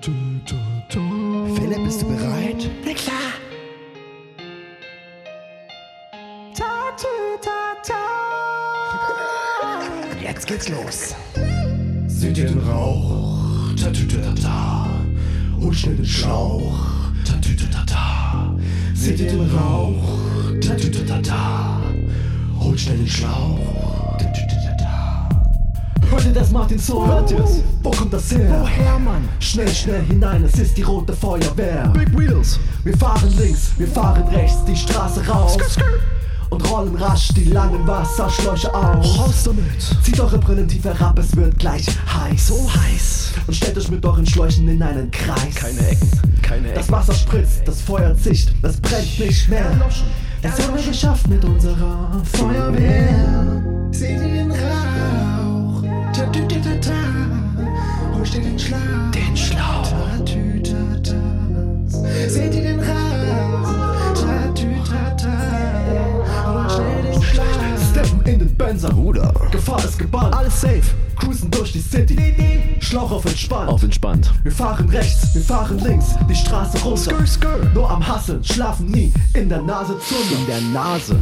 Philipp, bist du bereit? Na klar. Jetzt geht's los. Seht ihr den Rauch? Tatütata. Hol schnell den Schlauch. Tatütata. Seht ihr den Rauch? Tatütata. Hol schnell den Schlauch. Ihr das, Martin So? Hört ihr's? Wo kommt das her? Woher, Mann? Schnell, schnell hinein, es ist die rote Feuerwehr. Big Wheels. Wir fahren links, wir fahren rechts, die Straße raus. Und rollen rasch die langen Wasserschläuche auf. Raus damit. Zieht eure Brillen tief herab, es wird gleich heiß. So heiß. Und stellt euch mit euren Schläuchen in einen Kreis. Keine Ecken. Keine Das Ecken. Wasser spritzt, das Feuer zischt, das brennt nicht mehr. Das haben wir geschafft mit unserer Feuerwehr. Seht ihr den Rauch? Tatütata. Hol schnell den Schlauch. Den Schlauch. Tatütata. Seht ihr den Rauch? Tatütata. Schnell den Schlauch. Steppen in den Benzer. Bruder. Gefahr ist gebannt. Alles safe. Cruisen durch die City. Schlauch auf entspannt. Auf entspannt. Wir fahren rechts, wir fahren links, die Straße runter. Skr, skr. Nur am Hasseln, schlafen nie, in der Nase In Zunder. der Nase.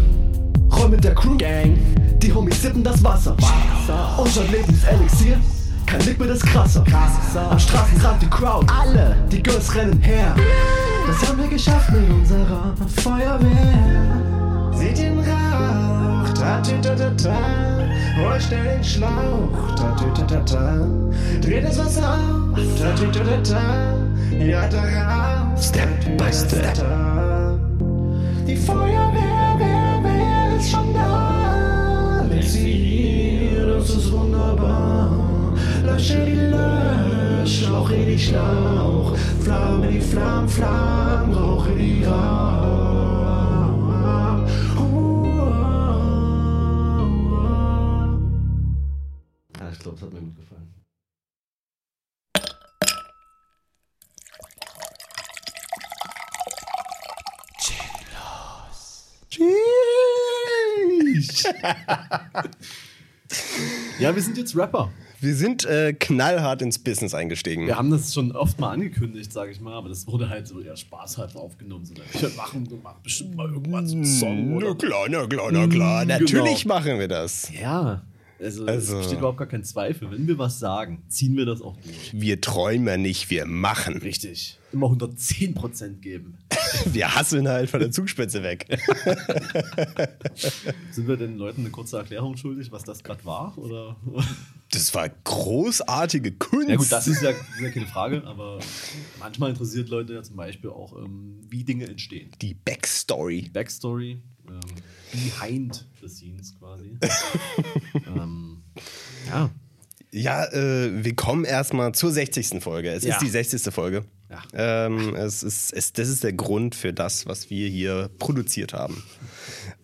Roll mit der Crew, Gang. Die Homies sippen das Wasser. Unser Lebenselixier, kein Liquid ist krasser. Am Straßenrand die Crowd, Alle. die Girls rennen her. Das haben wir geschafft mit unserer Feuerwehr. Seht den Rauch, tatütata, hol schnell den Schlauch, tatütata, dreht das Wasser auf, tatütata, ja da raus, Step by step. Die Feuerwehr, Leg sie hier, das ist wunderbar. Lösche die Lösch, Schlauche die Schlauch, Flamme die Flamm, Flamm, Rauche die Rauch. Ja, ich glaube, es hat mir gut gefallen. Ja, wir sind jetzt Rapper. Wir sind äh, knallhart ins Business eingestiegen. Wir haben das schon oft mal angekündigt, sage ich mal, aber das wurde halt so eher spaßhalber aufgenommen. So, wir machen, wir machen bestimmt mal irgendwann so einen Song. Na Oder? klar, na klar, na klar. Mm, Natürlich genau. machen wir das. Ja, also, Also- es besteht überhaupt gar kein Zweifel. Wenn wir was sagen, ziehen wir das auch durch. Wir träumen nicht, wir machen. Richtig. Immer 110% geben. Wir hasseln halt von der Zugspitze weg. Sind wir den Leuten eine kurze Erklärung schuldig, was das gerade war? Oder? Das war großartige Kunst. Ja gut, das ist ja, ist ja keine Frage, aber manchmal interessiert Leute ja zum Beispiel auch, ähm, wie Dinge entstehen. die Backstory. Backstory, ähm, behind the scenes quasi. ähm, ja. Ja, äh, wir kommen erstmal zur 60. Folge. Es Ja. ist die 60. Folge. Ja. Ähm, es ist, es, das ist der Grund für das, was wir hier produziert haben.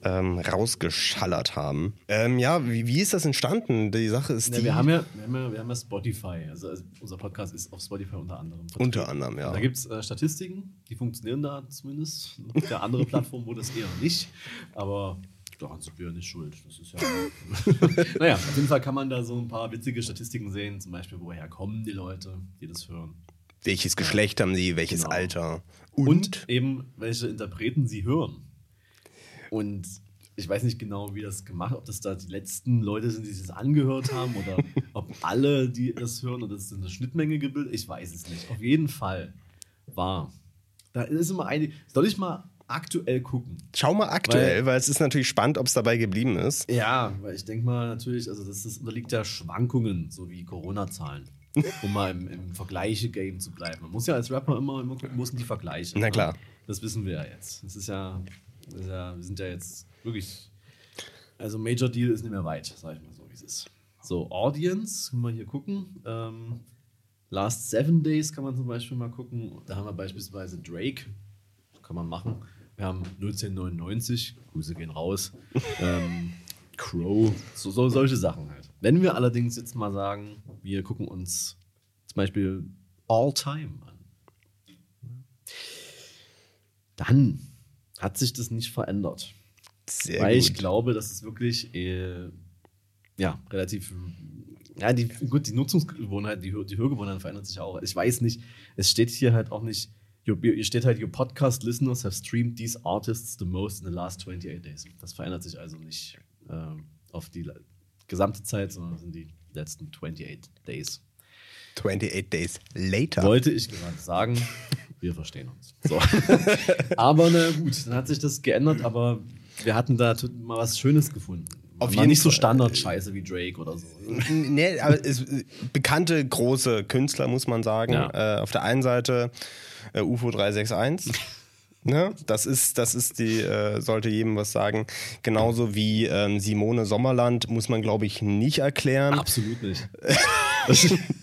Ähm, rausgeschallert haben. Ähm, ja, wie, wie ist das entstanden? Die Sache ist Ja, die. wir, haben ja, wir, haben ja, wir haben ja Spotify. Also, also unser Podcast ist auf Spotify unter anderem. vertreten. Unter anderem, ja. Da gibt es äh, Statistiken, die funktionieren da zumindest. Auf der andere Plattform wurde es eher nicht. Aber daran sind wir ja nicht schuld. Das ist ja. naja, auf jeden Fall kann man da so ein paar witzige Statistiken sehen. Zum Beispiel, woher kommen die Leute, die das hören. Welches Geschlecht haben sie, welches Genau. Alter? Und, Und, eben, welche Interpreten sie hören. Und ich weiß nicht genau, wie das gemacht, ob das da die letzten Leute sind, die sich das angehört haben oder ob alle, die das hören, oder das ist eine Schnittmenge gebildet. Ich weiß es nicht. Auf jeden Fall war. Da ist immer eine. Soll ich mal aktuell gucken? schau mal aktuell, Weil- weil, es ist natürlich spannend, ob es dabei geblieben ist. Ja, weil ich denke mal natürlich, also das ist, unterliegt ja Schwankungen, so wie Corona-Zahlen. Um mal im, im Vergleiche-Game zu bleiben. Man muss ja als Rapper immer, immer gucken, wo sind die Vergleiche. Na ne? klar. Das wissen wir ja jetzt. Das ist ja, das ist ja, wir sind ja jetzt wirklich. Also Major Deal ist nicht mehr weit, sag ich mal so, wie es ist. So, Audience, können wir hier gucken. Ähm, Last Seven Days kann man zum Beispiel mal gucken. Da haben wir beispielsweise Drake. Kann man machen. Wir haben 1999, Grüße gehen raus. ähm, Crow, so, so, solche Sachen halt. Wenn wir allerdings jetzt mal sagen, wir gucken uns zum Beispiel All Time an, dann hat sich das nicht verändert. Sehr weil gut. ich glaube, dass es wirklich äh, ja, relativ Ja, die, gut, die Nutzungsgewohnheiten, die, die Hörgewohnheiten verändern sich auch. Ich weiß nicht, es steht hier halt auch nicht, hier steht halt, your podcast listeners have streamed these artists the most in the last 28 days. Das verändert sich also nicht ähm, auf die gesamte Zeit, sondern sind die letzten 28 days. 28 Days Later. Wollte ich gerade sagen, wir verstehen uns. So. aber na gut, dann hat sich das geändert, aber wir hatten da mal was Schönes gefunden. Auf jeden nicht so. Standard-Scheiße wie Drake oder so. Nee, aber es, bekannte große Künstler, muss man sagen. Ja. Äh, auf der einen Seite äh, UFO 361. Ne? Das ist, das ist die, äh, sollte jedem was sagen. Genauso wie ähm, Simone Sommerland muss man, glaube ich, nicht erklären. Absolut nicht.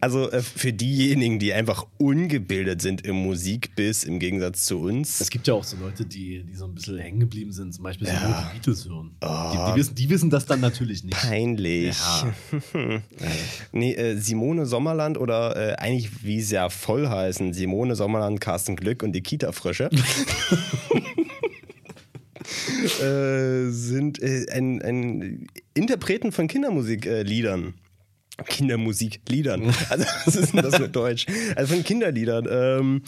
Also äh, für diejenigen, die einfach ungebildet sind im Musikbiss im Gegensatz zu uns. Es gibt ja auch so Leute, die, die so ein bisschen hängen geblieben sind, zum Beispiel so nur die Beatles hören. Die, die, wissen, die wissen das dann natürlich nicht. Peinlich. Ja. Nee, äh, Simone Sommerland oder äh, eigentlich, wie sie ja voll heißen, Simone Sommerland, Carsten Glück und die Kita-Frösche. äh, sind äh, ein, ein Interpreten von Kindermusikliedern. Kindermusikliedern. Also, was ist denn das mit Deutsch? Also von Kinderliedern. Ähm,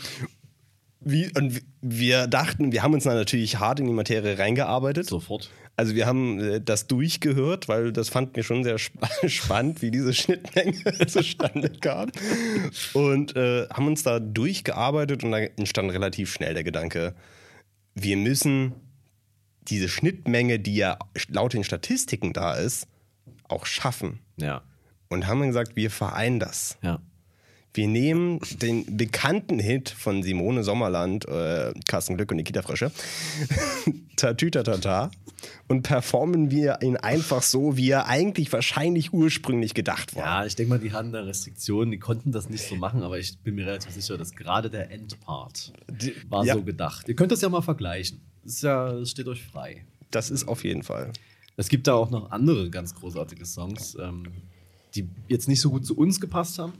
wie, und wir dachten, wir haben uns da natürlich hart in die Materie reingearbeitet. Sofort. Also wir haben äh, das durchgehört, weil das fand mir schon sehr spa spannend, wie diese Schnittmenge zustande kam. Und äh, haben uns da durchgearbeitet und da entstand relativ schnell der Gedanke, wir müssen diese Schnittmenge, die ja laut den Statistiken da ist, auch schaffen. Ja. Und haben dann gesagt, wir vereinen das. Ja. Wir nehmen den bekannten Hit von Simone Sommerland, äh, Carsten Glück und Nikita Frösche, Tatütatata, und performen wir ihn einfach so, wie er eigentlich wahrscheinlich ursprünglich gedacht war. Ja, ich denke mal, die hatten da Restriktionen, die konnten das nicht so machen, aber ich bin mir relativ sicher, dass gerade der Endpart war ja. so gedacht. Ihr könnt das ja mal vergleichen. Das, ja, das steht euch frei. Das ist auf jeden Fall. Es gibt da auch noch andere ganz großartige Songs, ähm, die jetzt nicht so gut zu uns gepasst haben,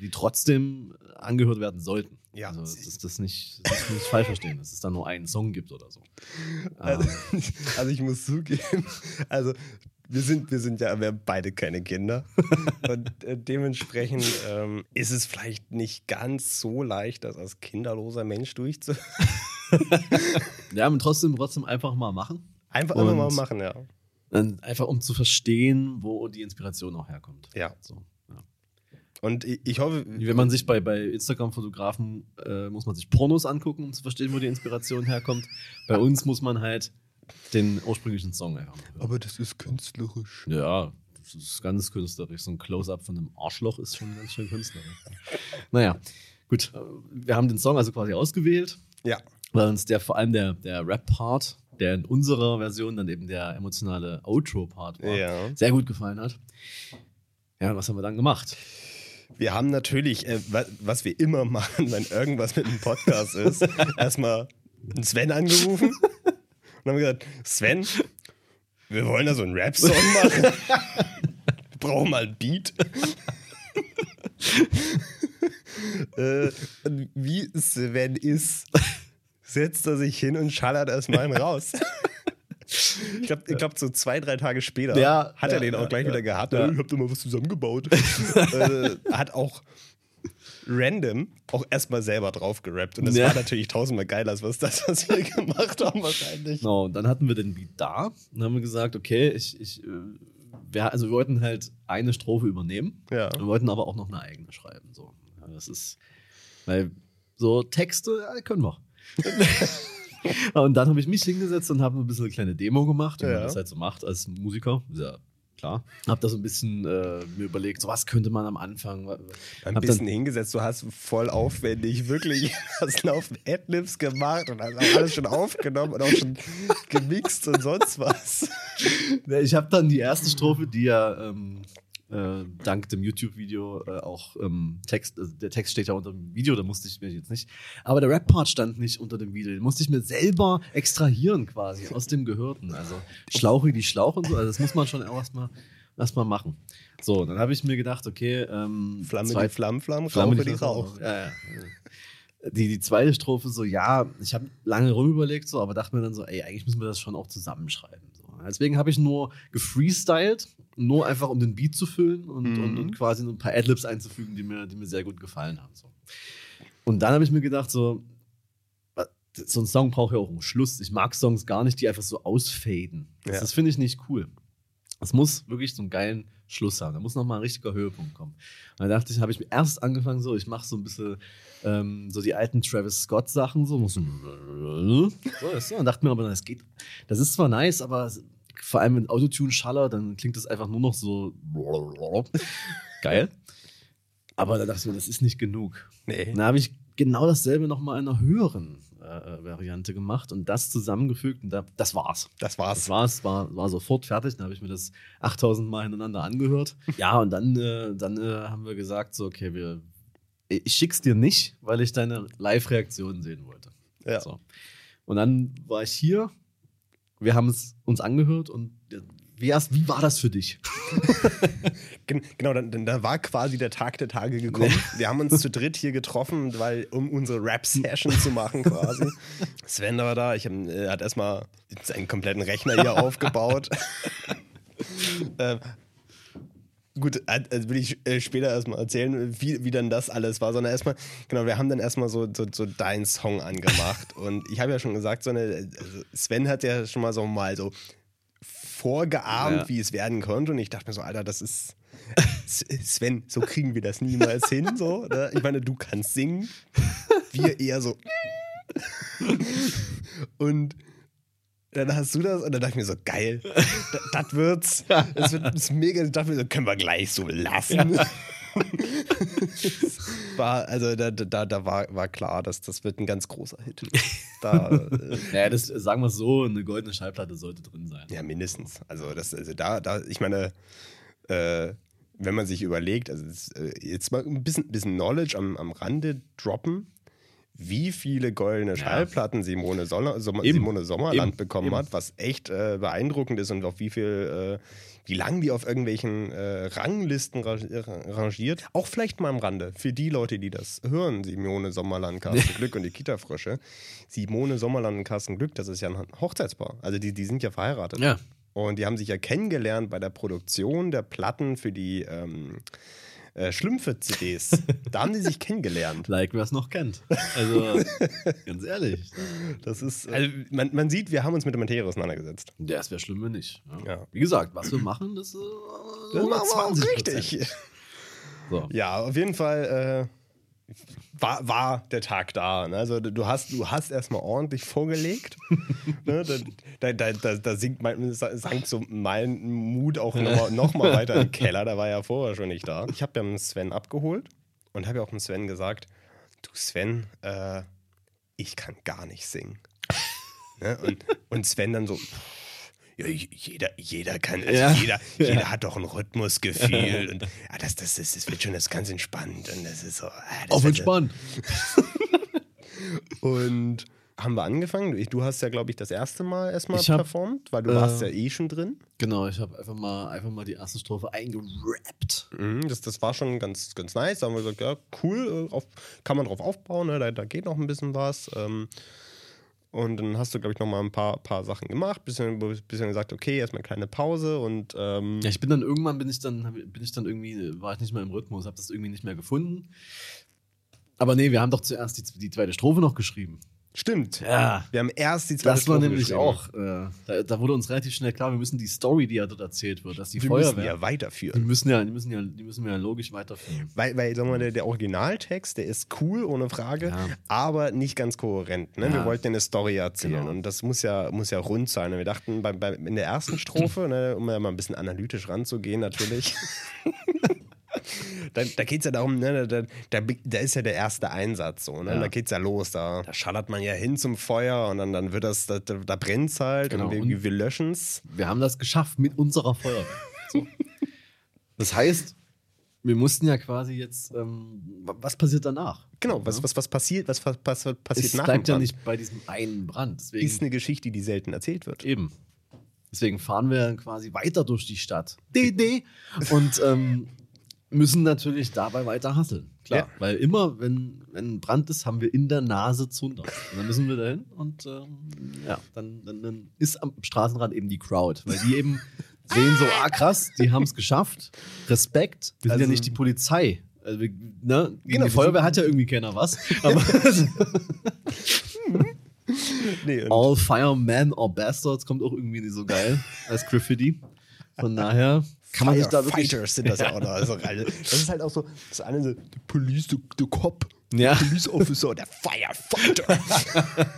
die trotzdem angehört werden sollten. Ja. Also, dass das nicht, das nicht falsch verstehen, dass es da nur einen Song gibt oder so. Also, also ich muss zugeben, also wir sind, wir sind ja wir haben beide keine Kinder. Und äh, dementsprechend ähm, ist es vielleicht nicht ganz so leicht, das als kinderloser Mensch durchzu. Ja, und trotzdem, trotzdem einfach mal machen. Einfach Und- mal machen, ja. Einfach um zu verstehen, wo die Inspiration auch herkommt. Ja. So, ja. Und ich, hoffe, Wenn man sich bei, bei Instagram-Fotografen, äh, muss man sich Pornos angucken, um zu verstehen, wo die Inspiration herkommt. Bei uns muss man halt den ursprünglichen Song hören. aber das ist künstlerisch. Ja, das ist ganz künstlerisch. So ein Close-Up von einem Arschloch ist schon ganz schön künstlerisch. naja, gut. Wir haben den Song also quasi ausgewählt, Ja. weil uns der vor allem der, der Rap-Part, der in unserer Version dann eben der emotionale Outro-Part war, Ja. sehr gut gefallen hat. Ja, was haben wir dann gemacht? Wir haben natürlich, äh, wa- was wir immer machen, wenn irgendwas mit einem Podcast ist, erstmal einen Sven angerufen und haben gesagt, Sven, wir wollen da so einen Rap-Song machen. Wir brauchen mal ein Beat. äh, wie Sven ist, setzt er sich hin und schallert erstmal einen raus. Ich glaube, ich glaub, so zwei, drei Tage später Ja, hat er ja, den auch gleich ja. wieder gehabt. Ja. Ich hab da mal was zusammengebaut. äh, hat auch random auch erstmal selber drauf gerappt. Und das war natürlich tausendmal geiler als was das, was wir gemacht haben, wahrscheinlich. Genau, und dann hatten wir den Beat da und haben wir gesagt, okay, ich, ich, äh, wir, also wir wollten halt eine Strophe übernehmen. Ja. Wir wollten aber auch noch eine eigene schreiben. So. Das ist, weil so Texte können wir. und dann habe ich mich hingesetzt und habe ein bisschen eine kleine Demo gemacht, wie Ja. man das halt so macht als Musiker. Ja, klar. Habe da so ein bisschen äh, mir überlegt, so was könnte man am Anfang. Ein bisschen hingesetzt, du hast voll aufwendig wirklich hast Laufen Adlibs gemacht und hast alles schon aufgenommen und auch schon gemixt und sonst was. Ich habe dann die erste Strophe, die ja ähm, äh, dank dem YouTube-Video äh, auch ähm, Text, also der Text steht ja unter dem Video, da musste ich mir jetzt nicht. Aber der Rap-Part stand nicht unter dem Video, den musste ich mir selber extrahieren quasi aus dem Gehörten. Also Schlauche die Schlauch und so, also das muss man schon erstmal erst mal machen. So, dann habe ich mir gedacht, okay, ähm, Flamme zwei- die Flamm, Flamm, Flamme Rauche die Rauch. Ja, ja. Die, die zweite Strophe so, ja, ich habe lange rumüberlegt, so, aber dachte mir dann so, ey, eigentlich müssen wir das schon auch zusammenschreiben. So. Deswegen habe ich nur gefreestylt nur einfach um den Beat zu füllen und, Mhm. und, und quasi ein paar Adlibs einzufügen, die mir, die mir sehr gut gefallen haben. So. Und dann habe ich mir gedacht, so, so ein Song braucht ja auch einen Schluss. Ich mag Songs gar nicht, die einfach so ausfaden. Das, Ja. das finde ich nicht cool. Es muss wirklich so einen geilen Schluss haben. Da muss noch mal ein richtiger Höhepunkt kommen. Und dann dachte ich, habe ich mir erst angefangen, so, ich mache so ein bisschen ähm, so die alten Travis Scott Sachen, so, so, so. Und dachte mir aber, das geht, das ist zwar nice, aber vor allem mit Autotune-Schaller, dann klingt das einfach nur noch so geil. Aber da dachte ich mir, das ist nicht genug. Nee. Dann habe ich genau dasselbe noch mal in einer höheren äh, Variante gemacht und das zusammengefügt und da, das war's. Das Das war's. war's, war, war sofort fertig. Dann habe ich mir das 8000 Mal hintereinander angehört. Ja, und dann, äh, dann äh, haben wir gesagt, so, okay, wir, ich schick's dir nicht, weil ich deine Live-Reaktion sehen wollte. Ja. So. Und dann war ich hier, wir haben es uns angehört und äh, wie, erst, wie war das für dich? Gen genau, dann, da war quasi der Tag der Tage gekommen. Wir haben uns zu dritt hier getroffen, weil, um unsere Rap-Session zu machen quasi. Sven war da, ich hab, äh, hat erstmal seinen kompletten Rechner hier aufgebaut. ähm, gut, äh, also will ich äh, später erstmal erzählen, wie, wie dann das alles war, sondern erstmal, genau, wir haben dann erstmal so, so, so deinen Song angemacht. Und ich habe ja schon gesagt, so eine, also Sven hat ja schon mal so mal so vorgeahmt, Ja. wie es werden konnte. Und ich dachte mir so, Alter, das ist. Sven, so kriegen wir das niemals hin. So, ne? Ich meine, du kannst singen. Wir eher so. Und dann hast du das und dann dachte ich mir so, geil, da- das wird's. Das wird das mega. Ich dachte mir so, können wir gleich so lassen. war, also da, da, da war, war klar, dass das wird ein ganz großer Hit. Da, äh, Naja, das sagen wir es so, eine goldene Schallplatte sollte drin sein. Ja, mindestens. Also, das, also da, da, ich meine, äh, wenn man sich überlegt, also das, äh, jetzt mal ein bisschen, bisschen Knowledge am, am Rande droppen, wie viele goldene Schallplatten Simone, Sommer, Sommer, Eben. Simone Sommerland Eben. bekommen Eben. hat, was echt äh, beeindruckend ist und auf wie viel, äh, wie lang die auf irgendwelchen äh, Ranglisten ra rangiert. Auch vielleicht mal am Rande, für die Leute, die das hören, Simone Sommerland, Carsten Glück und die Kita-Frösche. Simone Sommerland und Carsten Glück, das ist ja ein Hochzeitspaar. Also die, die sind ja verheiratet. Ja. Und die haben sich ja kennengelernt bei der Produktion der Platten für die ähm, äh, Schlümpfe-CDs. da haben die sich kennengelernt. Like, wer es noch kennt. Also, ganz ehrlich. Das ist, also man, man sieht, wir haben uns mit der Materie auseinandergesetzt. Ja, es wäre schlimm, wenn nicht. Ja. Ja. Wie gesagt, was wir machen, das, äh, Das machen wir auch 120%. richtig. So. Ja, auf jeden Fall äh, war, war der Tag da. Ne? Also du hast, du hast erstmal ordentlich vorgelegt. ne? da, da, da, da, sinkt mein, sank so mein Mut auch noch, noch mal weiter im Keller. Da war ja vorher schon nicht da. Ich habe ja einen Sven abgeholt und habe ja auch dem Sven gesagt, du Sven, äh, ich kann gar nicht singen. ne? und, und Sven dann so, ja, jeder, jeder kann, also Ja. jeder, jeder hat doch ein Rhythmusgefühl und ja, das, das, das, das wird schon das ganz entspannt und das ist so. Ah, Auf entspannt. Und haben wir angefangen? Du- hast ja, glaube ich, das erste Mal erstmal hab, performt, weil du äh, warst ja eh schon drin. Genau, ich habe einfach mal, einfach mal die erste Strophe eingerappt. Mhm, das, das war schon ganz, ganz nice. Da haben wir gesagt, ja, cool, äh, auf, kann man drauf aufbauen, ne? da, da geht noch ein bisschen was. Ähm, und dann hast du, glaube ich, noch mal ein paar, paar Sachen gemacht, bisschen, bisschen gesagt, okay, erstmal eine kleine Pause und ähm, Ja, ich bin dann irgendwann bin ich dann bin ich dann irgendwie war ich nicht mehr im Rhythmus, habe das irgendwie nicht mehr gefunden. Aber nee, wir haben doch zuerst die, die zweite Strophe noch geschrieben. Stimmt. Ja. Wir haben erst die zweite Das war Strophe nämlich geschrieben. auch, äh, da, da wurde uns relativ schnell klar, wir müssen die Story, die ja dort erzählt wird, dass die Wir müssen Feuerwehr, ja die weiterführen. müssen ja, die müssen ja, die müssen wir ja logisch weiterführen. Weil, weil sagen wir, mal, der, der Originaltext, der ist cool, ohne Frage, Ja. aber nicht ganz kohärent. Ne? Wir Ja. wollten eine Story erzählen Genau. und das muss ja, muss ja rund sein. Und wir dachten bei, bei, in der ersten Strophe, ne, um ja mal ein bisschen analytisch ranzugehen, natürlich. da, da geht es ja darum, ne, da, da, da ist ja der erste Einsatz so, ne? Ja. Da geht's ja los. Da, da schallert man ja hin zum Feuer und dann, dann wird das, da, da brennt es halt Genau. und wir, Und- wir löschen es. Wir haben das geschafft mit unserer Feuerwehr. So. Das heißt, wir mussten ja quasi jetzt, ähm, wa- was passiert danach? Genau, was, was, was passiert, was, was, passiert Es nach bleibt dem ja Brand? nicht bei diesem einen Brand. Deswegen, Ist eine Geschichte, die selten erzählt wird. Eben. Deswegen fahren wir dann quasi weiter durch die Stadt. DD. Und ähm, müssen natürlich dabei weiter hasseln. Klar. Ja. Weil immer, wenn, wenn ein Brand ist, haben wir in der Nase Zunder. Und dann müssen wir dahin und ähm, ja, dann, dann, dann ist am Straßenrand eben die Crowd, weil die eben sehen so, ah krass, die haben es geschafft. Respekt. Wir sind ja Also- nicht die Polizei. Also, ne? Gegen Genau, die Feuerwehr hat ja irgendwie keiner was. Aber Nee, All Firemen or Bastards kommt auch irgendwie nicht so geil als Graffiti. Von daher kann man sich da wirklich. Firefighters sind das ja auch noch. Also, also, das ist halt auch so, das eine so, the police, the, the cop, Ja. police officer, der Firefighter.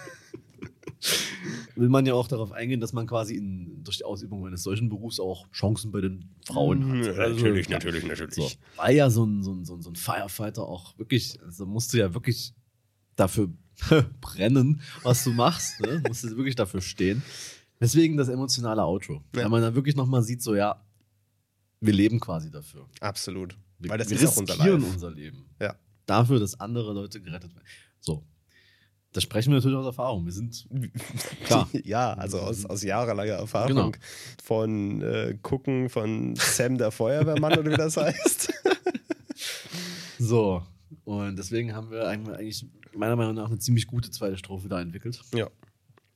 Will man ja auch darauf eingehen, dass man quasi in, durch die Ausübung eines solchen Berufs auch Chancen bei den Frauen hat. Ja, natürlich, natürlich, natürlich. So, weil ja so ein, so, ein, so, ein, so ein Firefighter auch wirklich, also musst du ja wirklich dafür brennen, was du machst. Ne? Musst du wirklich dafür stehen. Deswegen das emotionale Outro. Ja. Weil man dann wirklich nochmal sieht, so ja, wir leben quasi dafür. Absolut. Wir, Weil das wir ist auch unser Life. unser Leben. Ja. Dafür, dass andere Leute gerettet werden. So. Das sprechen wir natürlich aus Erfahrung. Wir sind klar. Ja, also aus, aus jahrelanger Erfahrung Genau. von äh, Gucken von Sam der Feuerwehrmann oder wie das heißt. So. Und deswegen haben wir eigentlich meiner Meinung nach eine ziemlich gute zweite Strophe da entwickelt. Ja.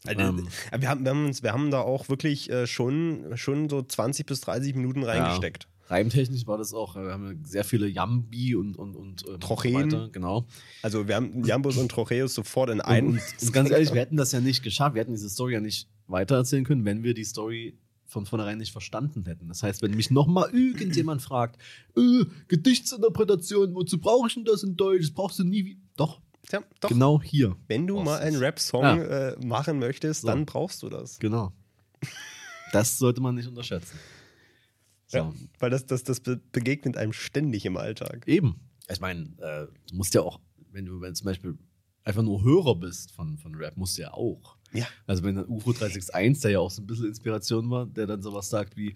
Also, Ähm. wir, haben, wir, haben uns, wir haben da auch wirklich äh, schon, schon so 20 bis 30 Minuten reingesteckt. Reimtechnisch war das auch, äh, wir haben ja sehr viele Jambi und, und, und ähm, Trocheen. so weiter, genau. Also wir haben Jambus und Trocheus sofort in einen. und, und ganz ehrlich, wir hätten das ja nicht geschafft, wir hätten diese Story ja nicht weitererzählen können, wenn wir die Story von vornherein nicht verstanden hätten. Das heißt, wenn mich nochmal irgendjemand fragt, äh, Gedichtsinterpretation, wozu brauche ich denn das in Deutsch? Das brauchst du nie. wie-" Doch, ja, doch. genau hier. Wenn du mal einen. Rap-Song Ja. äh, machen möchtest, So. dann brauchst du das. Genau. Das sollte man nicht unterschätzen. So. Ja, weil das, das, das be- begegnet einem ständig im Alltag. Eben. Ich meine, äh, du musst ja auch, wenn du wenn zum Beispiel einfach nur Hörer bist von, von Rap, musst du ja auch. Ja. Also wenn dann UFO 361, der ja auch so ein bisschen Inspiration war, der dann sowas sagt wie,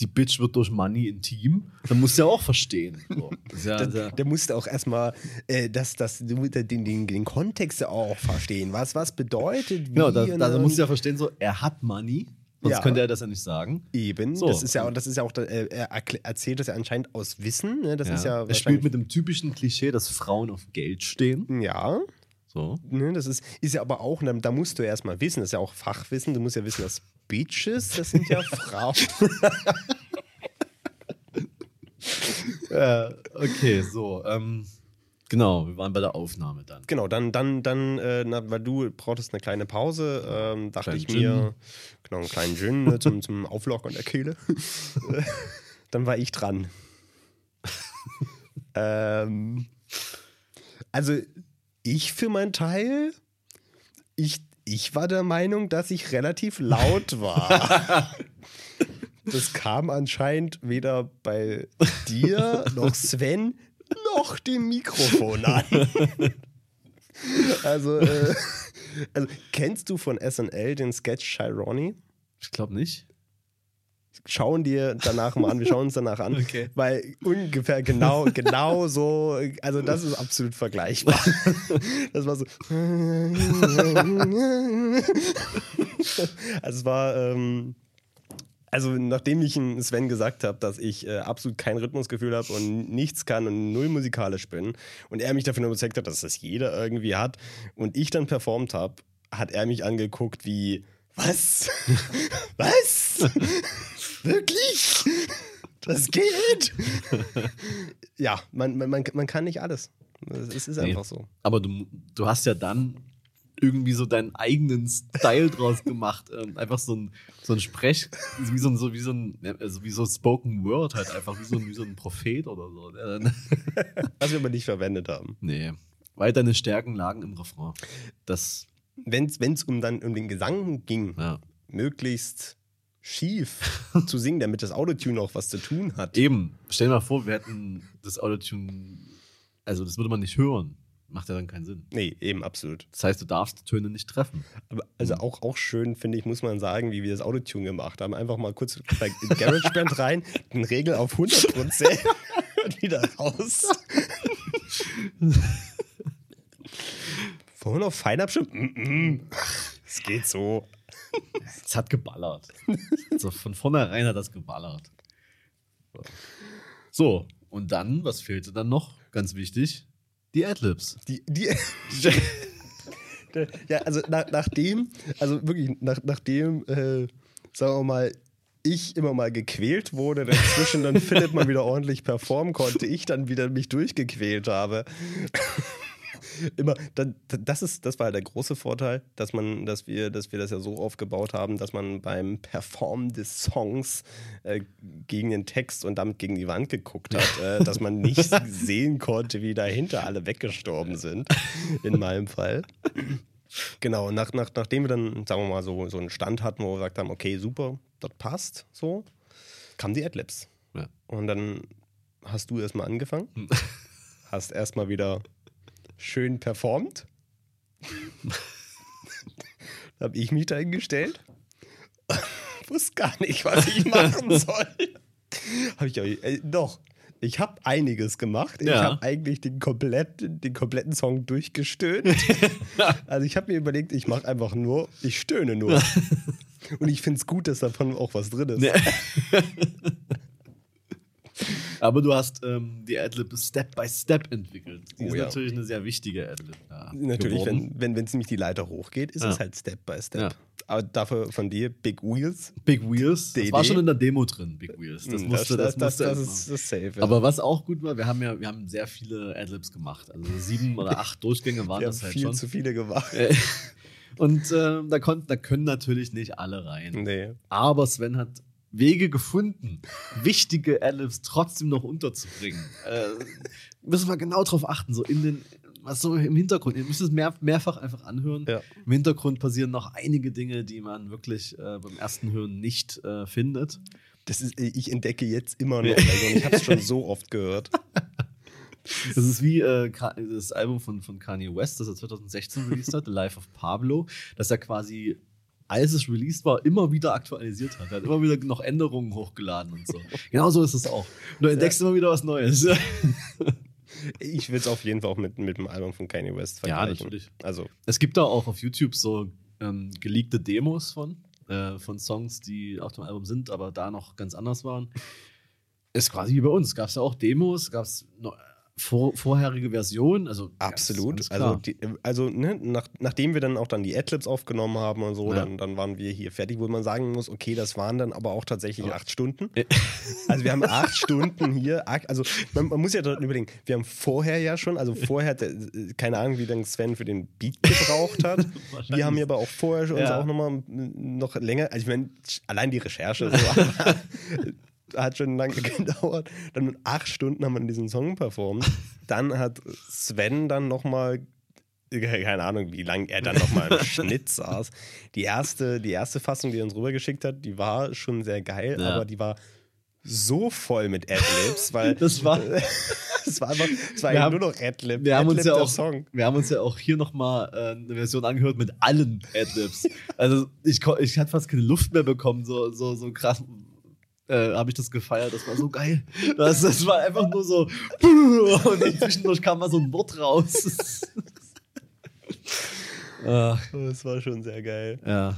die Bitch wird durch Money intim, dann musst du ja auch verstehen. So. Ja, Da, sehr, da musst du auch erstmal äh, das, das, den, den, den Kontext ja auch verstehen. Was, was bedeutet wie. genau, da, und da musst du ja verstehen, so, er hat Money, sonst Ja. könnte er das ja nicht sagen. Eben, So. das ist ja, das ist ja auch, äh, er erzählt das ja anscheinend aus Wissen. Ne? Das ist ja er spielt mit dem typischen Klischee, dass Frauen auf Geld stehen. Ja, So. ne, das ist, ist ja aber auch, da musst du erstmal wissen, das ist ja auch Fachwissen, du musst ja wissen, dass Bitches, das sind ja Frauen. Äh, okay, so. Ähm, genau, wir waren bei der Aufnahme dann. genau, dann, dann, dann, äh, na, weil du brauchtest eine kleine Pause, ähm, dachte Kleinen ich mir, genau, einen kleinen Gin ne, zum, zum Auflockern der Kehle. dann war ich dran. ähm, also, ich für meinen Teil, ich, ich war der Meinung, dass ich relativ laut war. Das kam anscheinend weder bei dir noch Sven noch dem Mikrofon an. Also, äh, also kennst du von SNL den Sketch Chironi? Ich glaube nicht. Schauen dir danach mal an, wir schauen uns danach an, Okay. weil ungefähr genau, genau so, also das ist absolut vergleichbar. Das war so. Also es war, ähm, also nachdem ich Sven gesagt habe, dass ich äh, absolut kein Rhythmusgefühl habe und nichts kann und null musikalisch bin und er mich davon überzeugt hat, dass das jeder irgendwie hat und ich dann performt habe, hat er mich angeguckt wie, was? was? Wirklich? Das geht? ja, man, man, man, kann nicht alles. Es ist Nee. einfach so. Aber du, du hast ja dann irgendwie so deinen eigenen Style draus gemacht. Ähm, einfach so ein, so ein Sprech, wie so ein, so wie so ein, also wie so Spoken Word halt einfach, wie so ein, wie so ein Prophet oder so. Was wir aber nicht verwendet haben. nee. Weil deine Stärken lagen im Refrain. Das, Wenn es um, dann um den Gesang ging, ja. möglichst schief zu singen, damit das Autotune auch was zu tun hat. Eben, stell dir mal vor, wir hätten das Autotune, also das würde man nicht hören. Macht ja dann keinen Sinn. Nee, eben absolut. Das heißt, du darfst die Töne nicht treffen. Aber also auch, auch schön, finde ich, muss man sagen, wie wir das Autotune gemacht haben. Einfach mal kurz bei GarageBand rein, den Regel auf 100% und wieder raus. Vorhin auf Feinabstimmung? Mm -mm. Es geht so. Es hat geballert. so, von vornherein hat das geballert. So. so, und dann, was fehlte dann noch? Ganz wichtig, die Adlibs. Die, die, ja, also nach, nachdem, also wirklich, nach, nachdem, äh, sagen wir mal, ich immer mal gequält wurde, dazwischen dann Philipp mal wieder ordentlich performen konnte, ich dann wieder mich durchgequält habe. Immer, das ist, das war der große Vorteil, dass man, dass wir, dass wir das ja so aufgebaut haben, dass man beim Performen des Songs äh, gegen den Text und damit gegen die Wand geguckt hat, äh, dass man nicht sehen konnte, wie dahinter alle weggestorben sind. In meinem Fall. Genau, nach, nach, nachdem wir dann, sagen wir mal, so, so einen Stand hatten, wo wir gesagt haben, okay, super, das passt, so, kamen die Adlibs. Ja. Und dann hast du erstmal angefangen, hast erstmal wieder schön performt. da habe ich mich da hingestellt. Wusste gar nicht, was ich machen soll. habe ich auch, äh, doch. Ich habe einiges gemacht. Ich Ja. habe eigentlich den, komplett, den kompletten Song durchgestöhnt. also ich habe mir überlegt, ich mache einfach nur, ich stöhne nur. Und ich finde es gut, dass davon auch was drin ist. Aber du hast ähm, die Adlib Step by Step entwickelt. Die Oh ist ja. natürlich eine sehr wichtige Adlib. Ja, Natürlich, geworden. wenn wenn es nämlich die Leiter hochgeht, ist Ja. es halt Step by Step. Aber dafür von dir Big Wheels. Big Wheels. Das DD. war schon in der Demo drin, Big Wheels. Das Hm, musste, das, das, musste das, erst ist das safe. Aber was auch gut war, wir haben ja wir haben sehr viele Adlibs gemacht. Also sieben oder acht Durchgänge waren wir das haben halt viel schon. zu viele gemacht. Äh, Und ähm, da, konnten, da können natürlich nicht alle rein. Nee. Aber Sven hat Wege gefunden, wichtige Adlibs trotzdem noch unterzubringen. Äh, müssen wir genau drauf achten, so in den, was so im Hintergrund. Ihr müsst es mehr, mehrfach einfach anhören. Ja. Im Hintergrund passieren noch einige Dinge, die man wirklich äh, beim ersten Hören nicht äh, findet. Das ist, ich entdecke jetzt immer noch. Also, ich habe es schon so oft gehört. Das ist wie äh, das Album von, von Kanye West, das er 2016 released hat, The Life of Pablo, das er quasi, als es released war, immer wieder aktualisiert hat. Er hat immer wieder noch Änderungen hochgeladen und so. Genauso ist es auch. Du entdeckst immer wieder was Neues. Ich will es auf jeden Fall auch mit, mit dem Album von Kanye West Ja, vergleichen. natürlich. Also, Es gibt da auch auf YouTube so ähm, geleakte Demos von, äh, von Songs, die auf dem Album sind, aber da noch ganz anders waren. Ist quasi wie bei uns. Gab es ja auch Demos, gab es vor, vorherige Versionen. Also ganz- absolut. ganz also, klar. die, also ne, nach, nachdem wir dann auch dann die Adlibs aufgenommen haben und so, Ja. dann, dann waren wir hier fertig, wo man sagen muss, okay, das waren dann aber auch tatsächlich Aber- acht Stunden. Also wir haben acht Stunden hier, also man, man muss ja dort überlegen, wir haben vorher ja schon, also vorher, keine Ahnung, wie lange Sven für den Beat gebraucht hat. wir haben ja aber auch vorher schon uns Ja. auch nochmal noch länger, also ich meine, allein die Recherche so, hat schon lange gedauert. Dann acht Stunden haben wir diesen Song performt. Dann hat Sven dann nochmal keine Ahnung, wie lange er dann nochmal im Schnitt saß. Die erste, die erste Fassung, die er uns rübergeschickt hat, die war schon sehr geil, Ja. aber die war so voll mit Adlibs, weil Das war- es war einfach, es war Wir haben- nur noch Adlib. wir haben uns Adlib ja der auch, Song. wir haben uns ja auch hier nochmal äh, eine Version angehört mit allen Adlibs. also ich, ich hatte fast keine Luft mehr bekommen, so, so, so krass. Äh, habe ich das gefeiert, das war so geil. Das, das war einfach nur so und zwischendurch kam mal so ein Wort raus. Ach, Das war schon sehr geil. ja.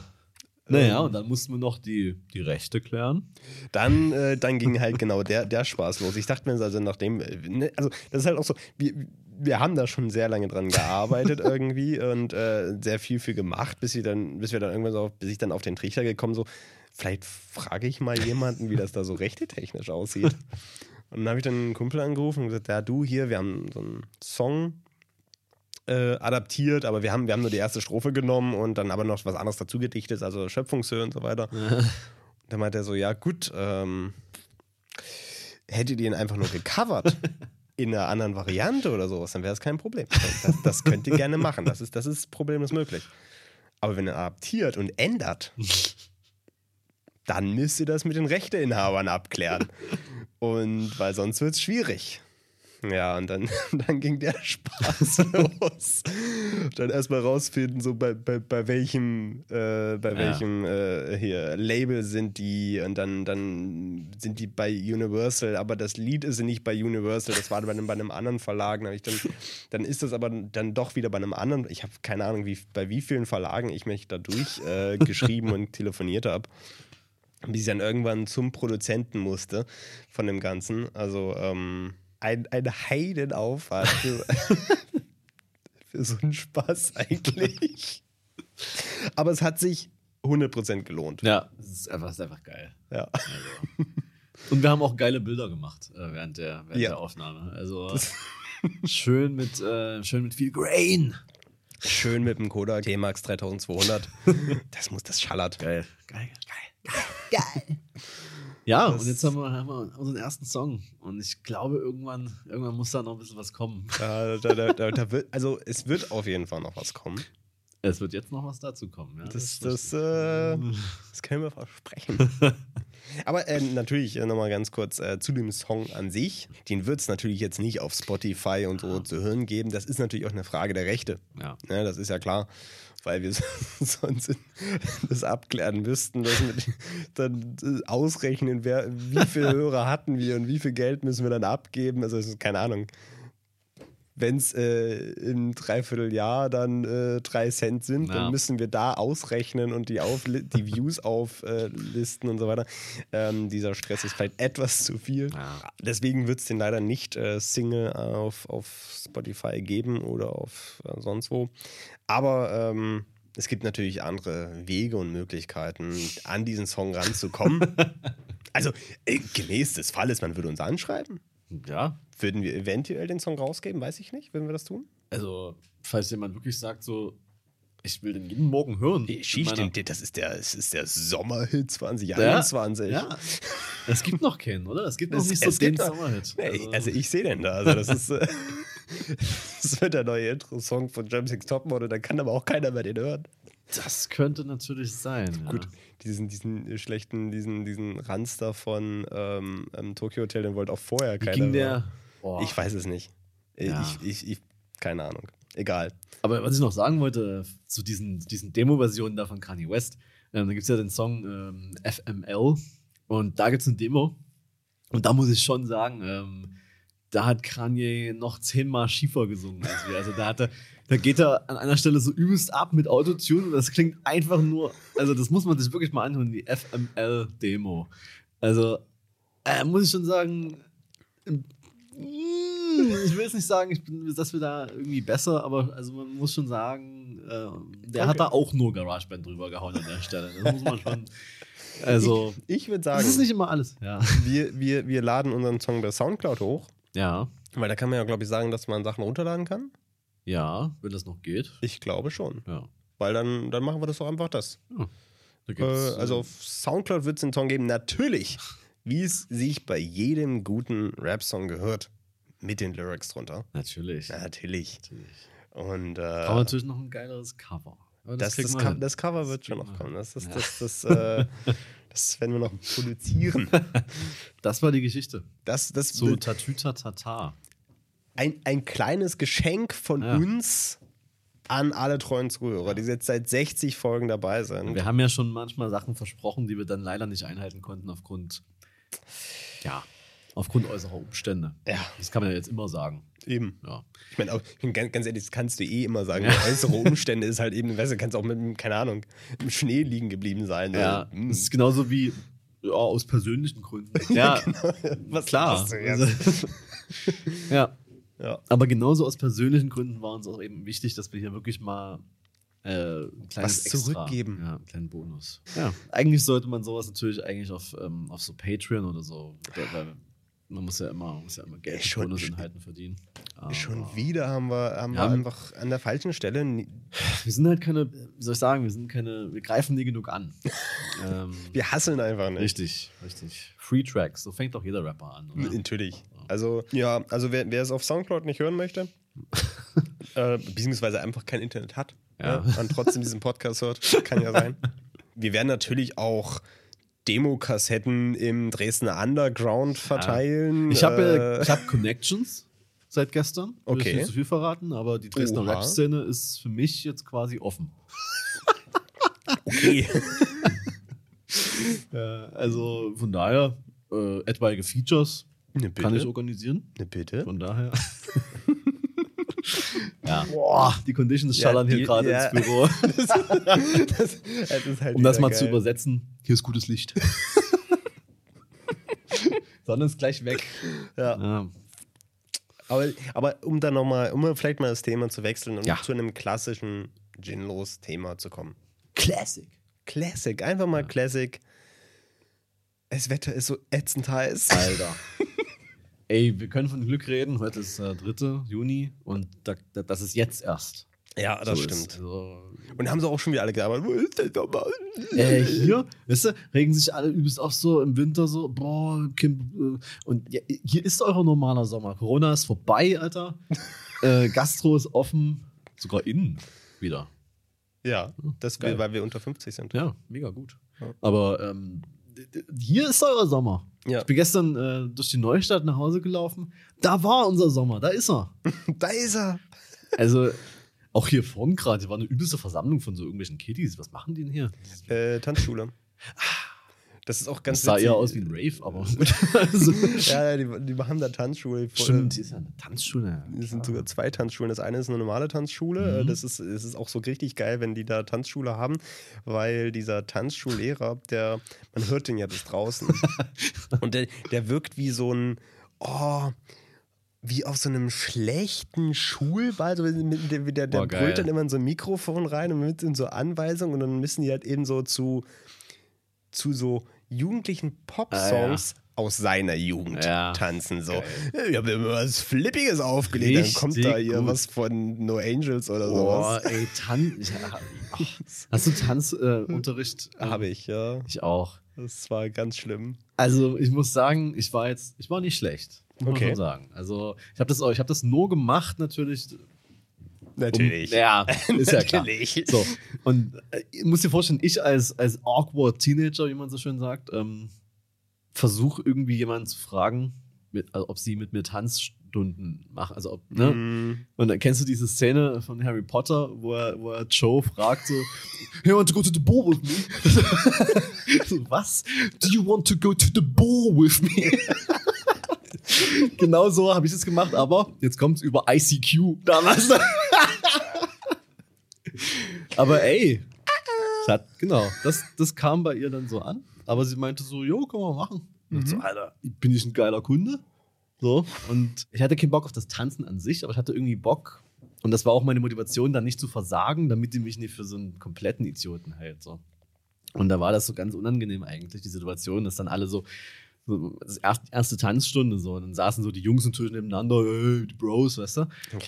Naja, und dann mussten wir noch die, die Rechte klären. Dann, äh, dann ging halt genau der, der Spaß los. Ich dachte mir, also nachdem, äh, ne, also das ist halt auch so, wir, wir haben da schon sehr lange dran gearbeitet irgendwie und äh, sehr viel für gemacht, bis, sie dann, bis wir dann irgendwann so, bis ich dann auf den Trichter gekommen so, vielleicht frage ich mal jemanden, wie das da so rechtetechnisch aussieht. Und dann habe ich dann einen Kumpel angerufen und gesagt, ja du hier, wir haben so einen Song äh, adaptiert, aber wir haben, wir haben nur die erste Strophe genommen und dann aber noch was anderes dazu gedichtet, also Schöpfungshöhe und so weiter. Dann meinte er so, ja gut, ähm, hättet ihr ihn einfach nur gecovert in einer anderen Variante oder sowas, dann wäre das kein Problem. Das, das könnt ihr gerne machen, das ist, das ist problemlos möglich. Aber wenn ihr adaptiert und ändert, dann müsst ihr das mit den Rechteinhabern abklären. Und weil sonst wird es schwierig. Ja, und dann, dann ging der Spaß los. Dann erstmal rausfinden, so bei, bei, bei welchem, äh, bei Ja. welchem äh, hier Label sind die und dann, dann sind die bei Universal, aber das Lied ist nicht bei Universal, das war bei einem, bei einem anderen Verlag. Dann, dann, ist das aber dann doch wieder bei einem anderen. Ich habe keine Ahnung, wie, bei wie vielen Verlagen ich mich da durch äh, geschrieben und telefoniert habe bis ich dann irgendwann zum Produzenten musste von dem Ganzen. Also ähm, ein, ein Heidenaufwand für, für so einen Spaß eigentlich. Aber es hat sich 100% gelohnt. Ja, es ist einfach, es ist einfach geil. Ja. Und wir haben auch geile Bilder gemacht äh, während, der, während Ja. der Aufnahme. Also schön mit, äh, schön mit viel Grain. Schön mit dem Kodak T-Max 3200. Das muss, das schallert. Geil, geil. Ja, und jetzt haben wir, haben wir unseren ersten Song. Und ich glaube, irgendwann, irgendwann muss da noch ein bisschen was kommen. Da, da, da, da, wird, also es wird auf jeden Fall noch was kommen. Es wird jetzt noch was dazu kommen. Ja? Das, das, richtig. äh, das können wir versprechen. Aber äh, natürlich äh, nochmal ganz kurz äh, zu dem Song an sich. Den wird es natürlich jetzt nicht auf Spotify und so zu hören geben. Das ist natürlich auch eine Frage der Rechte. ja. Ne, das ist ja klar, weil wir sonst das abklären müssten, dass wir dann ausrechnen, wer, wie viele Hörer hatten wir und wie viel Geld müssen wir dann abgeben. Also, keine Ahnung. Wenn es äh, im Dreivierteljahr dann äh, drei Cent sind, Ja. dann müssen wir da ausrechnen und die, Aufli die Views auflisten und so weiter. Ähm, dieser Stress ist vielleicht etwas zu viel. Ja. Deswegen wird es den leider nicht äh, Single auf, auf Spotify geben oder auf äh, sonst wo. Aber ähm, es gibt natürlich andere Wege und Möglichkeiten, an diesen Song ranzukommen. also, äh, gemäß des Falles, man würde uns anschreiben. Ja, Würden wir eventuell den Song rausgeben? Weiß ich nicht. Würden wir das tun? also, falls jemand wirklich sagt, so, ich will den jeden Morgen hören. Den, das ist der, ist der Sommerhit 2021. Ja, es gibt noch keinen, oder? Es gibt noch Es- nicht so den Sommerhit. Nee, also ich sehe den da. Also das ist. Äh, das wird der neue Intro-Song von Jam Six Topmodel, da kann aber auch keiner mehr den hören. Das könnte natürlich sein. Ja. Gut, diesen, diesen äh, schlechten, diesen, diesen Ranster von ähm, ähm, Tokyo Hotel, den wollte auch vorher Wie keiner ging der? Boah. Ich weiß es nicht. Äh, Ja. Ich, ich, ich, keine Ahnung. Egal. Aber was ich noch sagen wollte, zu diesen, diesen Demo-Versionen da von Kanye West, ähm, da gibt es ja den Song ähm, FML und da gibt es eine Demo. Und da muss ich schon sagen, ähm, da hat Kanye noch zehnmal schiefer gesungen als wir. Also da hatte, da geht er an einer Stelle so übelst ab mit Autotune und das klingt einfach nur, also das muss man sich wirklich mal anhören, die FML-Demo. Also, äh, muss ich schon sagen, ähm, ich will jetzt nicht sagen, ich bin, dass wir da irgendwie besser, aber also man muss schon sagen, äh, der hat Okay. da auch nur GarageBand drüber gehauen an der Stelle. Das muss man schon. Also, Ich würde das sagen, ist nicht immer alles. Ja. wir, wir, wir laden unseren Song bei Soundcloud hoch, Ja. weil da kann man ja, glaube ich, sagen, dass man Sachen runterladen kann. Ja, wenn das noch geht. Ich glaube schon. Ja. Weil dann, dann machen wir das doch einfach das. Da Äh, also auf Soundcloud wird es den Song geben. Natürlich, wie es sich bei jedem guten Rap-Song gehört. Mit den Lyrics drunter. Natürlich. Natürlich. natürlich. Und Aber äh, natürlich noch ein geileres Cover. Aber das, das, hin. das Cover wird schon noch kommen. Das, ist, Ja. das, das, äh, das werden wir noch produzieren. Das war die Geschichte. Das, das So wird Tatütata. Ein, ein kleines Geschenk von Ja. uns an alle treuen Zuhörer, die jetzt seit 60 Folgen dabei sind. Wir haben ja schon manchmal Sachen versprochen, die wir dann leider nicht einhalten konnten aufgrund, ja, aufgrund äußerer Umstände. Ja. Das kann man ja jetzt immer sagen. Eben. Ja. Ich meine, auch- ganz, ehrlich, das kannst du eh immer sagen. Ja. Äußere Umstände ist halt eben, weißt du, kannst auch mit, keine Ahnung, im Schnee liegen geblieben sein. Ja, Hm. das ist genauso wie ja, aus persönlichen Gründen. Ja, Was klar. hast du jetzt? Also, ja, Ja. aber genauso aus persönlichen Gründen war uns auch eben wichtig, dass wir hier wirklich mal äh, ein kleines Was Extra, zurückgeben. Ja, einen kleinen Bonus. Ja, eigentlich sollte man sowas natürlich eigentlich auf, ähm, auf so Patreon oder so, weil man muss ja immer, muss ja immer Geld mit Bonusinhalten verdienen. Aber Schon wieder haben wir, haben Ja. wir einfach an der falschen Stelle. Wir sind halt keine, wie soll ich sagen, wir sind keine, wir greifen nie genug an. ähm, Wir hasseln einfach nicht. richtig, richtig. Free Tracks, so fängt doch jeder Rapper an. Oder? Natürlich. Also, ja, also wer, wer es auf Soundcloud nicht hören möchte, äh, beziehungsweise einfach kein Internet hat Ja. ja. und trotzdem diesen Podcast hört, kann ja sein. Wir werden natürlich auch Demokassetten im Dresdner Underground verteilen. Ich habe äh, äh, ich hab Connections seit gestern. Will Okay. Ich nicht so viel verraten, aber die Dresdner. Rap-Szene ist für mich jetzt quasi offen. okay. Also von daher, äh, etwaige Features Ne, bitte. kann ich organisieren. Ne, bitte. Von daher. ja. Boah, die Conditions Ja, schallern die- hier gerade ja. ins Büro. das, das ist halt Um das mal zu geil. übersetzen, hier ist gutes Licht. Sonne ist gleich weg. Ja. Ja. Aber, aber um dann nochmal, um vielleicht mal das Thema zu wechseln und Ja. zu einem klassischen Gin-Los-Thema zu kommen. Classic. Classic, einfach mal Classic. Das Wetter ist so ätzend heiß. Alter. Ey, wir können von Glück reden. Heute ist äh, 3. Juni und da, da, das ist jetzt erst. Ja, das so stimmt. Also, Und haben sie auch schon wieder alle gearbeitet. Wo ist der nochmal? äh, hier, weißt du, regen sich alle übelst auf so im Winter so, boah, Kim, äh, und ja, hier ist euer normaler Sommer. Corona ist vorbei, Alter. äh, Gastro ist offen, sogar innen wieder. Ja, das Geil. weil wir unter 50 sind. Ja, mega gut. Aber ähm, hier ist euer Sommer. Ja. Ich bin gestern äh, durch die Neustadt nach Hause gelaufen. Da war unser Sommer, da ist er. Da ist er. Also, auch hier vorn gerade, hier war eine übelste Versammlung von so irgendwelchen Kiddies. Was machen die denn hier? Äh, Tanzschule. Das ist auch ganz Das sah witzig. eher aus wie ein Rave, aber. also, Ja, die, die machen da Tanzschule. Stimmt, die ist ja eine Tanzschule. Es sind sogar zwei Tanzschulen. Das eine ist eine normale Tanzschule. Mhm. Das, ist, das ist auch so richtig geil, wenn die da Tanzschule haben, weil dieser Tanzschullehrer, der, man hört den ja bis draußen. Und der, der wirkt wie so ein, oh, wie auf so einem schlechten Schulball. So mit, der, der, der geil. brüllt dann immer in so ein Mikrofon rein und mit in so Anweisungen und dann müssen die halt eben so zu, zu so jugendlichen Pop-Songs aus seiner Jugend Ja, tanzen. So. Ich habe immer was Flippiges aufgelegt. Richtig dann kommt da hier gut. was von No Angels oder Boah, sowas. ey, Tanz. Ja. Hast du Tanzunterricht? Äh? Habe ich, ja. Ich auch. Das war ganz schlimm. Also, ich muss sagen, ich war jetzt, ich war nicht schlecht. Muss Okay. man sagen. Also, ich habe das, auch- ich hab das nur gemacht, natürlich. Um, Natürlich. ja, ist ja klar. Natürlich. So, und äh, ich muss dir vorstellen, ich als, als awkward Teenager, wie man so schön sagt, ähm, versuche irgendwie jemanden zu fragen, mit, also ob sie mit mir Tanzstunden machen. Also ob, ne? Mm. Und dann kennst du diese Szene von Harry Potter, wo er, wo er Joe fragt so, Hey, want to go to the ball with me? so, was? Do you want to go to the ball with me? genau so habe ich es gemacht, aber jetzt kommt es über ICQ damals. aber ey, hat, genau, das, das kam bei ihr dann so an. Aber sie meinte so, jo, kann man machen. Und ich so, Alter, bin ich ein geiler Kunde? So. Und ich hatte keinen Bock auf das Tanzen an sich, aber ich hatte irgendwie Bock. Und das war auch meine Motivation, dann nicht zu versagen, damit die mich nicht für so einen kompletten Idioten hält. So. Und da war das so ganz unangenehm eigentlich, die Situation, dass dann alle so, so erste, Tanzstunde so, und dann saßen so die Jungs natürlich nebeneinander, hey, die Bros, weißt du?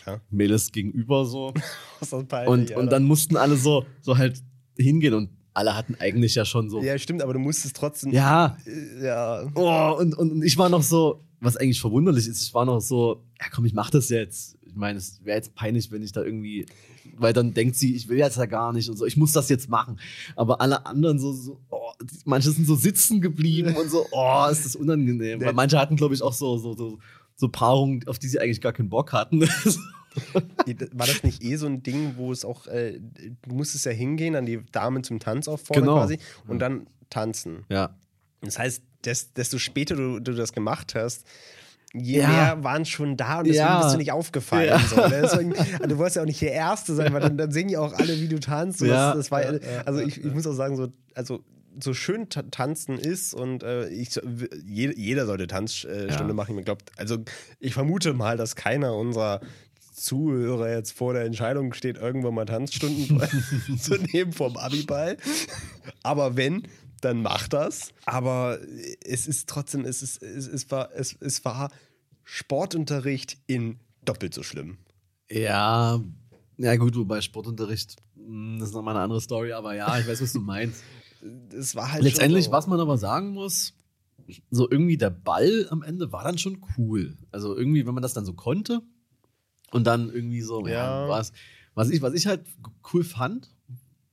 Ja. Mädels gegenüber so. Ist peinlich, Und, Alter. und dann mussten alle so, so halt hingehen und alle hatten eigentlich ja schon so. Ja, stimmt, aber du musstest trotzdem. Ja, Äh, Ja. Oh, und, und, und ich war noch so, was eigentlich verwunderlich ist, ich war noch so, ja komm, ich mach das jetzt. Ich meine, es wäre jetzt peinlich, wenn ich da irgendwie, weil dann denkt sie, ich will jetzt ja gar nicht und so, ich muss das jetzt machen. Aber alle anderen so, so oh, manche sind so sitzen geblieben und so, oh, ist das unangenehm. Weil manche hatten, glaube ich, auch so, so, so, so Paarungen, auf die sie eigentlich gar keinen Bock hatten. War das nicht eh so ein Ding, wo es auch, äh, du musstest ja hingehen, an die Damen zum Tanz auffordern Genau. quasi und dann tanzen. ja. Das heißt, des, desto später du, du das gemacht hast, je Ja. mehr waren schon da und deswegen Ja. bist du nicht aufgefallen. Ja. So. ne? Deswegen, also du wolltest ja auch nicht der Erste sein, weil dann, dann sehen ja auch alle, wie du tanzt. So, Ja. das, das war, also ich, ich muss auch sagen, so, also so schön ta- tanzen ist und äh, ich, jeder, sollte Tanzstunde Stunde Ja. machen. Ich glaube, also ich vermute mal, dass keiner unserer Zuhörer jetzt vor der Entscheidung steht, irgendwann mal Tanzstunden zu nehmen vom Abiball. Aber wenn, dann mach das. Aber es ist trotzdem, es, ist, es, es, war, es, es war Sportunterricht in doppelt so schlimm. Ja, ja gut, wobei Sportunterricht, mh, das ist nochmal eine andere Story, aber ja, ich weiß, was du meinst. Es war halt Letztendlich, schon so. was man aber sagen muss, so irgendwie der Ball am Ende war dann schon cool. Also irgendwie, wenn man das dann so konnte und dann irgendwie so, ja, Ja. was, was ich, was ich halt cool fand,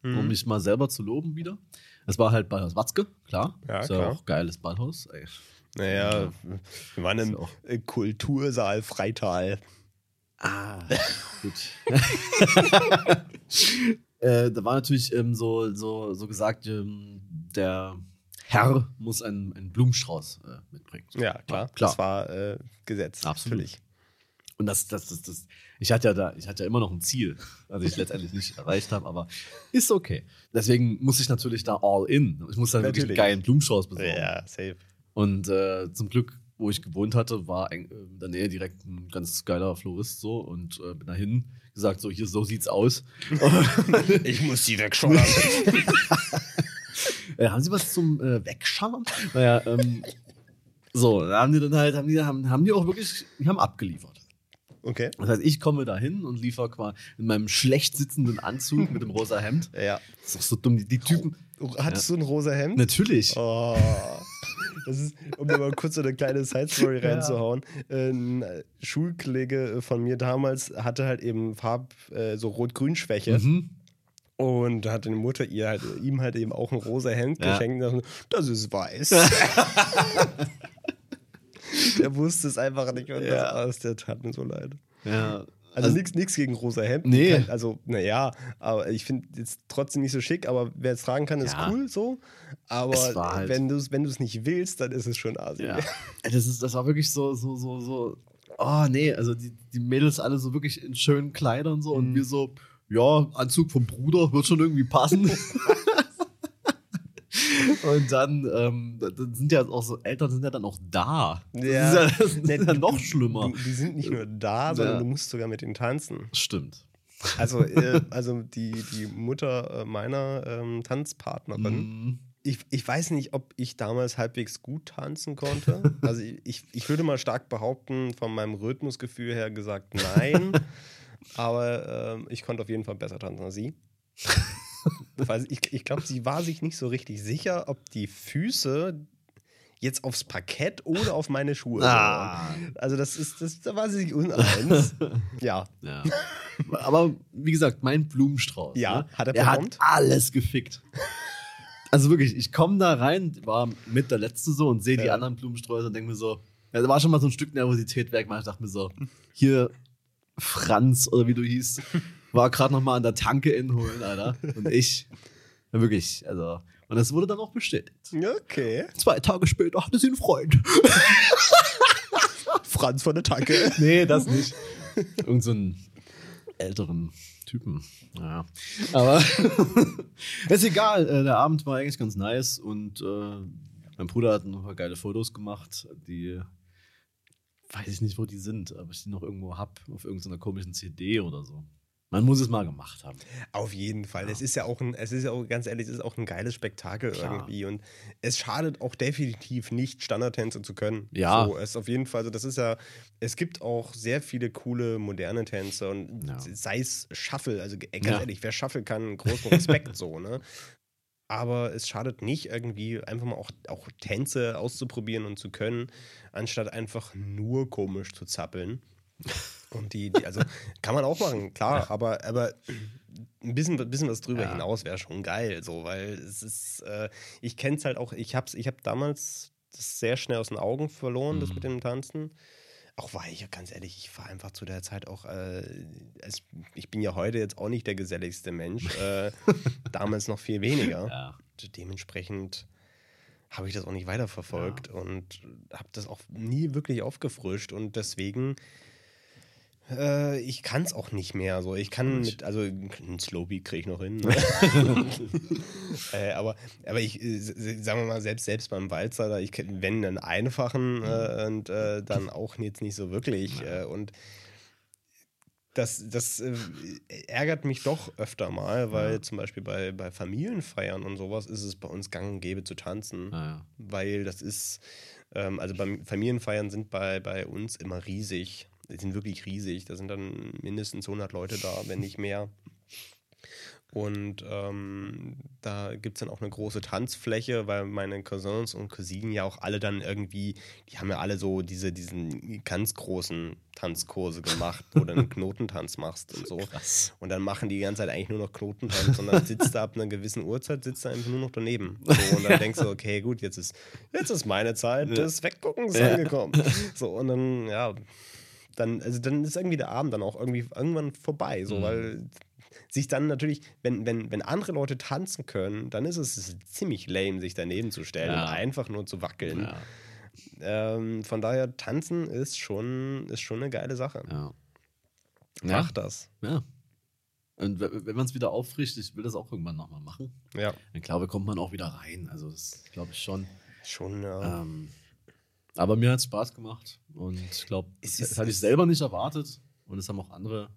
Mhm. um mich mal selber zu loben wieder, das war halt Ballhaus Watzke, klar. Ja, ist klar. ja auch geiles Ballhaus. Ey. Naja, wir waren im Kultursaal Freital. Ah, gut. äh, da war natürlich ähm, so, so, so gesagt, ähm, der Herr muss einen, einen Blumenstrauß äh, mitbringen. Ja, klar. klar. Das war äh, Gesetz. Absolut. Natürlich. Und das, das, das, das, ich hatte ja da, ich hatte ja immer noch ein Ziel, das ich letztendlich nicht erreicht habe, aber ist okay. Deswegen muss ich natürlich da all in. Ich muss dann wirklich einen Natürlich. geilen Blumenstrauß besorgen. Ja, safe. Und äh, zum Glück, wo ich gewohnt hatte, war ein, äh, in der Nähe direkt ein ganz geiler Florist so und äh, bin dahin gesagt, so hier, so sieht's aus. Ich muss die wegschauen. Äh, haben Sie was zum äh, Wegschauen? Naja, ähm, so, da haben die dann halt, haben die, haben, haben die auch wirklich, die haben abgeliefert. Okay. Das heißt, ich komme da hin und liefere quasi in meinem schlecht sitzenden Anzug mit dem rosa Hemd. Ja. Das ist doch so dumm. Die, die Typen. Hattest du ein rosa Hemd? Natürlich. Oh. Das ist, um mir mal kurz so eine kleine Side-Story reinzuhauen. Ein Schulkollege von mir damals hatte halt eben Farb, äh, so Rot-Grün-Schwäche. Mhm. Und da hat die Mutter ihr halt, ihm halt eben auch ein rosa Hemd Ja. geschenkt. Und dachte, das ist weiß. Der wusste es einfach nicht. Und Ja. das, der tat mir so leid. Ja. Also, nichts gegen rosa Hemd. Nee. Also, naja, aber ich finde jetzt trotzdem nicht so schick, aber wer es tragen kann, ist Ja. cool so. Aber halt- wenn du es wenn du's nicht willst, dann ist es schon asi. Ja. Das, ist, das war wirklich so, so, so, so. Oh, nee, also die, die Mädels alle so wirklich in schönen Kleidern so und wir so, ja, Anzug vom Bruder wird schon irgendwie passen. und dann, ähm, da- da sind ja auch so, Eltern sind ja dann auch da. Das ist ja, das ist ja die- noch schlimmer. Die, die sind nicht nur da, sondern Ja. du musst sogar mit ihnen tanzen. Stimmt. Also, äh, also die, die Mutter äh, meiner ähm, Tanzpartnerin, Mhm. ich, ich weiß nicht, ob ich damals halbwegs gut tanzen konnte. Also ich, ich würde mal stark behaupten, von meinem Rhythmusgefühl her gesagt, nein. Aber ähm, ich konnte auf jeden Fall besser tanzen als sie. Ich ich glaube, sie war sich nicht so richtig sicher, ob die Füße jetzt aufs Parkett oder auf meine Schuhe Ah. Also das ist, das, da war sie sich uneins. ja. Ja. Aber wie gesagt, mein Blumenstrauß. Ja, ne? hat er der hat alles gefickt. Also wirklich, ich komme da rein, war mit der Letzte so und sehe die Ja. anderen Blumensträuße und denke mir so, ja, da war schon mal so ein Stück Nervosität weg, weil ich dachte mir so, hier Franz oder wie du hieß, war gerade noch mal an der Tanke inholen, Alter. Und ich, ja, wirklich, also, und das wurde dann auch bestätigt. Okay. Zwei Tage später hatte sie einen Freund. Franz von der Tanke. Nee, das nicht. Irgend so einen älteren Typen. Ja. Aber ist egal. Äh, Der Abend war eigentlich ganz nice und äh, mein Bruder hat noch ein paar geile Fotos gemacht, die weiß ich nicht, wo die sind, aber ich die noch irgendwo hab auf irgendeiner komischen CD oder so. Man muss es mal gemacht haben. Auf jeden Fall. Es ist ja auch ein, es ist ja auch ganz ehrlich, es ist auch ein geiles Spektakel Klar. irgendwie. Und es schadet auch definitiv nicht, Standardtänze zu können. Ja. So, es auf jeden Fall, also das ist ja, es gibt auch sehr viele coole moderne Tänze und Ja. sei es Shuffle, also ganz Ja. ehrlich, wer Shuffle kann, großen Respekt so, ne? Aber es schadet nicht, irgendwie einfach mal auch, auch Tänze auszuprobieren und zu können, anstatt einfach nur komisch zu zappeln. Und die, die also kann man auch machen, klar, aber, aber ein bisschen, ein bisschen was drüber Ja. hinaus wäre schon geil, so, weil es ist, äh, ich kenne es halt auch, ich habe ich hab damals das sehr schnell aus den Augen verloren, das Mhm. mit dem Tanzen. Auch weil ich, ganz ehrlich, ich war einfach zu der Zeit auch, äh, es, ich bin ja heute jetzt auch nicht der geselligste Mensch, äh, damals noch viel weniger. Ja. Dementsprechend habe ich das auch nicht weiterverfolgt und habe das auch nie wirklich aufgefrischt und deswegen äh, ich kann es auch nicht mehr so. Ich kann mit, also einen Slowbeat kriege ich noch hin. Ne? äh, aber, aber ich, äh, sagen wir mal, selbst, selbst beim Walzer, da ich wenn einen einfachen äh, und äh, dann auch jetzt nicht so wirklich. Äh, und das, das ärgert mich doch öfter mal, weil zum Beispiel bei, bei Familienfeiern und sowas ist es bei uns gang und gäbe zu tanzen Naja. weil das ist, ähm, also beim Familienfeiern sind bei, bei uns immer riesig. Die sind wirklich riesig. Da sind dann mindestens 100 Leute da, wenn nicht mehr. Und ähm, da gibt es dann auch eine große Tanzfläche, weil meine Cousins und Cousinen ja auch alle dann irgendwie, die haben ja alle so diese, diesen ganz großen Tanzkurse gemacht, wo du einen Knotentanz machst und so. Krass. Und dann machen die die ganze Zeit eigentlich nur noch Knotentanz und dann sitzt du ab einer gewissen Uhrzeit, sitzt du einfach nur noch daneben. So, und dann denkst du, okay, gut, jetzt ist, jetzt ist meine Zeit des Wegguckens Ja. angekommen. So, und dann, ja, dann, also dann ist irgendwie der Abend dann auch irgendwie irgendwann vorbei, so, Mhm. weil sich dann natürlich, wenn, wenn, wenn andere Leute tanzen können, dann ist es ziemlich lame, sich daneben zu stellen Ja. und einfach nur zu wackeln. Ja. Ähm, von daher, tanzen ist schon, ist schon eine geile Sache. Ja. Mach das. Ja. Und wenn man es wieder auffrischt, ich will das auch irgendwann nochmal machen, Ja, dann glaube kommt man auch wieder rein. Also das glaube ich schon. schon, ja. Ähm, aber mir hat es Spaß gemacht und ich glaube, das, das hatte ich selber nicht erwartet und es haben auch andere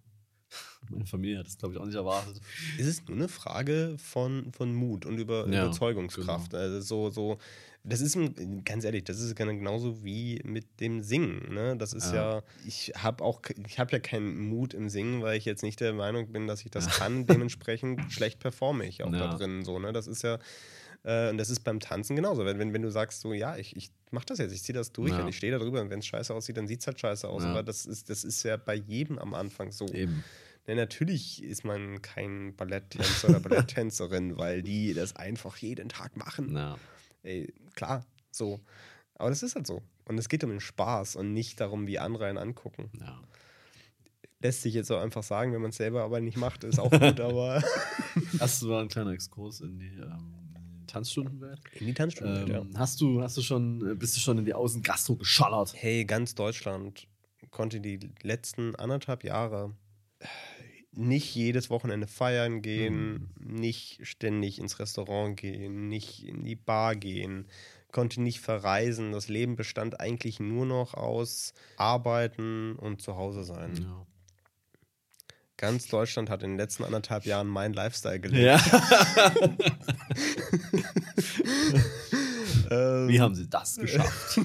Meine Familie hat das, glaube ich, auch nicht erwartet. Es ist nur eine Frage von, von Mut und über Ja, Überzeugungskraft. Also so, so, das ist ganz ehrlich, das ist genauso wie mit dem Singen. Ne? Das ist ja, ich habe auch, ich habe ja keinen Mut im Singen, weil ich jetzt nicht der Meinung bin, dass ich das kann. Dementsprechend schlecht performe ich auch Ja. da drin. So, ne? Das ist ja, äh, und das ist beim Tanzen genauso. Wenn, wenn, wenn du sagst, so, ja, ich, ich mache das jetzt, ich ziehe das durch Ja. und ich stehe da drüber und wenn es scheiße aussieht, dann sieht es halt scheiße aus. Ja. Aber das ist, das ist ja bei jedem am Anfang so. Eben. Ja, natürlich ist man kein Balletttänzer oder Balletttänzerin, weil die das einfach jeden Tag machen. Ja. Ey, klar, so. Aber das ist halt so. Und es geht um den Spaß und nicht darum, wie andere einen angucken. ja. Lässt sich jetzt auch einfach sagen, wenn man es selber aber nicht macht, ist auch gut, aber Das war ein kleiner Exkurs in die ähm, Tanzstundenwelt. in die Tanzstunde. Ähm, hast, du, hast du schon, äh, bist du schon in die Außengastro geschallert? Hey, ganz Deutschland konnte die letzten anderthalb Jahre nicht jedes Wochenende feiern gehen, nicht ständig ins Restaurant gehen, nicht in die Bar gehen, konnte nicht verreisen. Das Leben bestand eigentlich nur noch aus Arbeiten und zu Hause sein. Ja. Ganz Deutschland hat in den letzten anderthalb Jahren meinen Lifestyle gelebt. ja. Ähm, Wie haben sie das geschafft?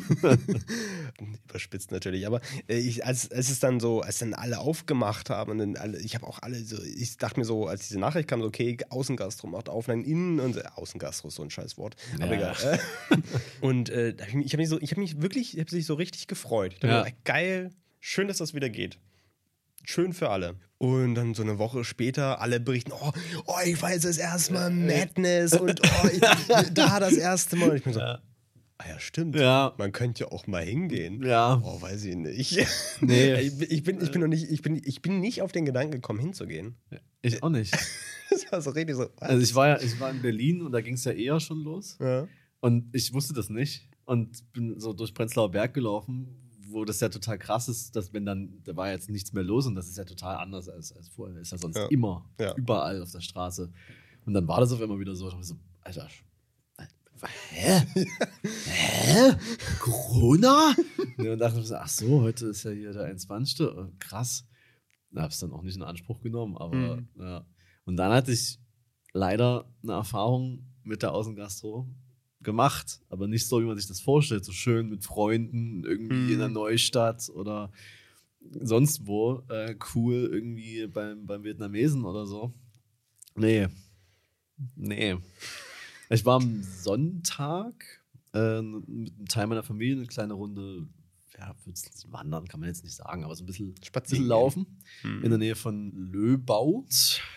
überspitzt natürlich, aber äh, ich, als, als es dann so, als dann alle aufgemacht haben, dann alle, ich habe auch alle so, ich dachte mir so, als diese Nachricht kam, so, okay, Außengastro macht auf, dann innen und äh, Außengastro ist so ein scheiß Wort, aber Ja. egal. Äh, und äh, ich habe mich so, ich habe mich wirklich, ich habe mich so richtig gefreut. Ich dachte Ja. geil, schön, dass das wieder geht. Schön für alle. Und dann so eine Woche später, alle berichten, oh, oh ich war jetzt das erste Mal Madness und oh, ich, da das erste Mal. Und ich bin so, Ja. ah ja, stimmt. Ja. Man könnte ja auch mal hingehen. Ja. Oh, weiß ich nicht. Nee. Ich, bin- ich, bin, ich, bin noch nicht, ich, bin, ich bin nicht auf den Gedanken gekommen, hinzugehen. Ich auch nicht. Das war so richtig so. was? Also ich war ja, ich war in Berlin und da ging es ja eher schon los. ja. Und ich wusste das nicht. Und bin so durch Prenzlauer Berg gelaufen, wo das ja total krass ist, dass wenn dann, da war jetzt nichts mehr los und das ist ja total anders als, als vorher. Ist ja sonst Ja. immer, Ja. überall auf der Straße. Und dann war das auf einmal wieder so, ich dachte mir so, Alter, hä? hä? Corona? Und dachte ich so, ach so, heute ist ja hier der 21. Äh, Krass. Da habe es dann auch nicht in Anspruch genommen, aber Mhm. ja. Und dann hatte ich leider eine Erfahrung mit der Außengastro gemacht, aber nicht so, wie man sich das vorstellt, so schön mit Freunden irgendwie Mhm. in der Neustadt oder sonst wo, äh, cool irgendwie beim, beim Vietnamesen oder so. Nee. Nee. Ich war am Sonntag äh, mit einem Teil meiner Familie eine kleine Runde, ja, wandern kann man jetzt nicht sagen, aber so ein bisschen, bisschen laufen Hm. in der Nähe von Löbau.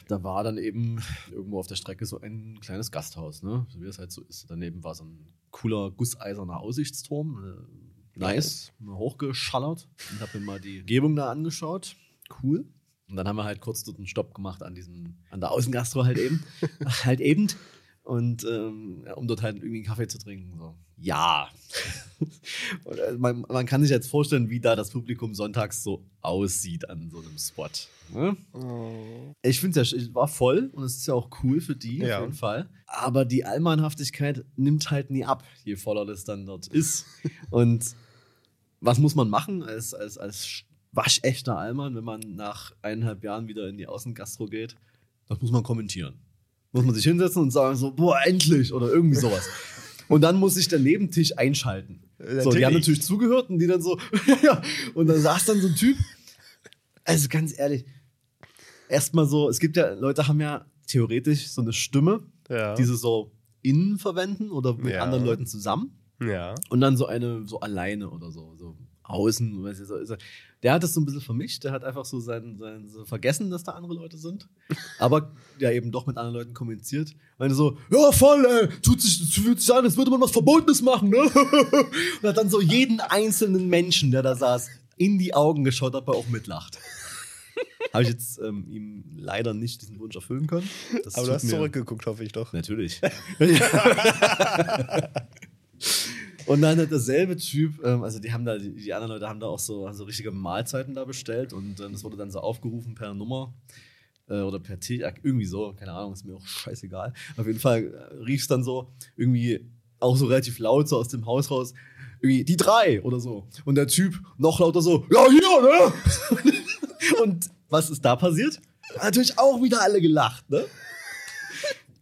Da war dann eben irgendwo auf der Strecke so ein kleines Gasthaus, ne? so wie es halt so ist. Daneben war so ein cooler gusseiserner Aussichtsturm. Äh, nice, mal hochgeschallert und habe mir mal die Umgebung da angeschaut. Cool. Und dann haben wir halt kurz dort einen Stopp gemacht an diesem, an der Außengastro halt eben. halt eben. Und ähm, ja, um dort halt irgendwie einen Kaffee zu trinken. So. Ja. Und, äh, man, man kann sich jetzt vorstellen, wie da das Publikum sonntags so aussieht an so einem Spot. Ne? Oh. Ich finde es ja, es war voll und es ist ja auch cool für die, Ja. auf jeden Fall. Aber die Allmannhaftigkeit nimmt halt nie ab, je voller das dann dort ist. und was muss man machen als, als, als waschechter Allmann, wenn man nach eineinhalb Jahren wieder in die Außengastro geht? Das muss man kommentieren. Muss man sich hinsetzen und sagen so, boah, endlich oder irgendwie sowas. Und dann muss sich der Nebentisch einschalten. So, die Natürlich. haben natürlich zugehört und die dann so, ja. Und dann saß dann so ein Typ. Also ganz ehrlich, erstmal so, es gibt ja, Leute haben ja theoretisch so eine Stimme, Ja. die sie so innen verwenden oder mit Ja. anderen Leuten zusammen. ja. Und dann so eine so alleine oder so, so außen. Weiß ich, so, ist er- der hat das so ein bisschen vermischt. Der hat einfach so sein, sein so vergessen, dass da andere Leute sind. Aber ja, eben doch mit anderen Leuten kommuniziert. Meine so, ja, voll, ey, tut sich, fühlt sich an, als würde man was Verbotenes machen, ne? Und hat dann so jeden einzelnen Menschen, der da saß, in die Augen geschaut, ob er auch mitlacht. Habe ich jetzt ähm, ihm leider nicht diesen Wunsch erfüllen können. Das Aber du hast zurückgeguckt, hoffe ich doch. Natürlich. Und dann hat derselbe Typ, ähm, also die haben da, die, die anderen Leute haben da auch so, so richtige Mahlzeiten da bestellt und ähm, das wurde dann so aufgerufen per Nummer äh, oder per T, irgendwie so, keine Ahnung, ist mir auch scheißegal. Auf jeden Fall äh, rief es dann so irgendwie auch so relativ laut so aus dem Haus raus, irgendwie die drei oder so. Und der Typ noch lauter so, ja hier, ne? und was ist da passiert? Natürlich auch wieder alle gelacht, ne?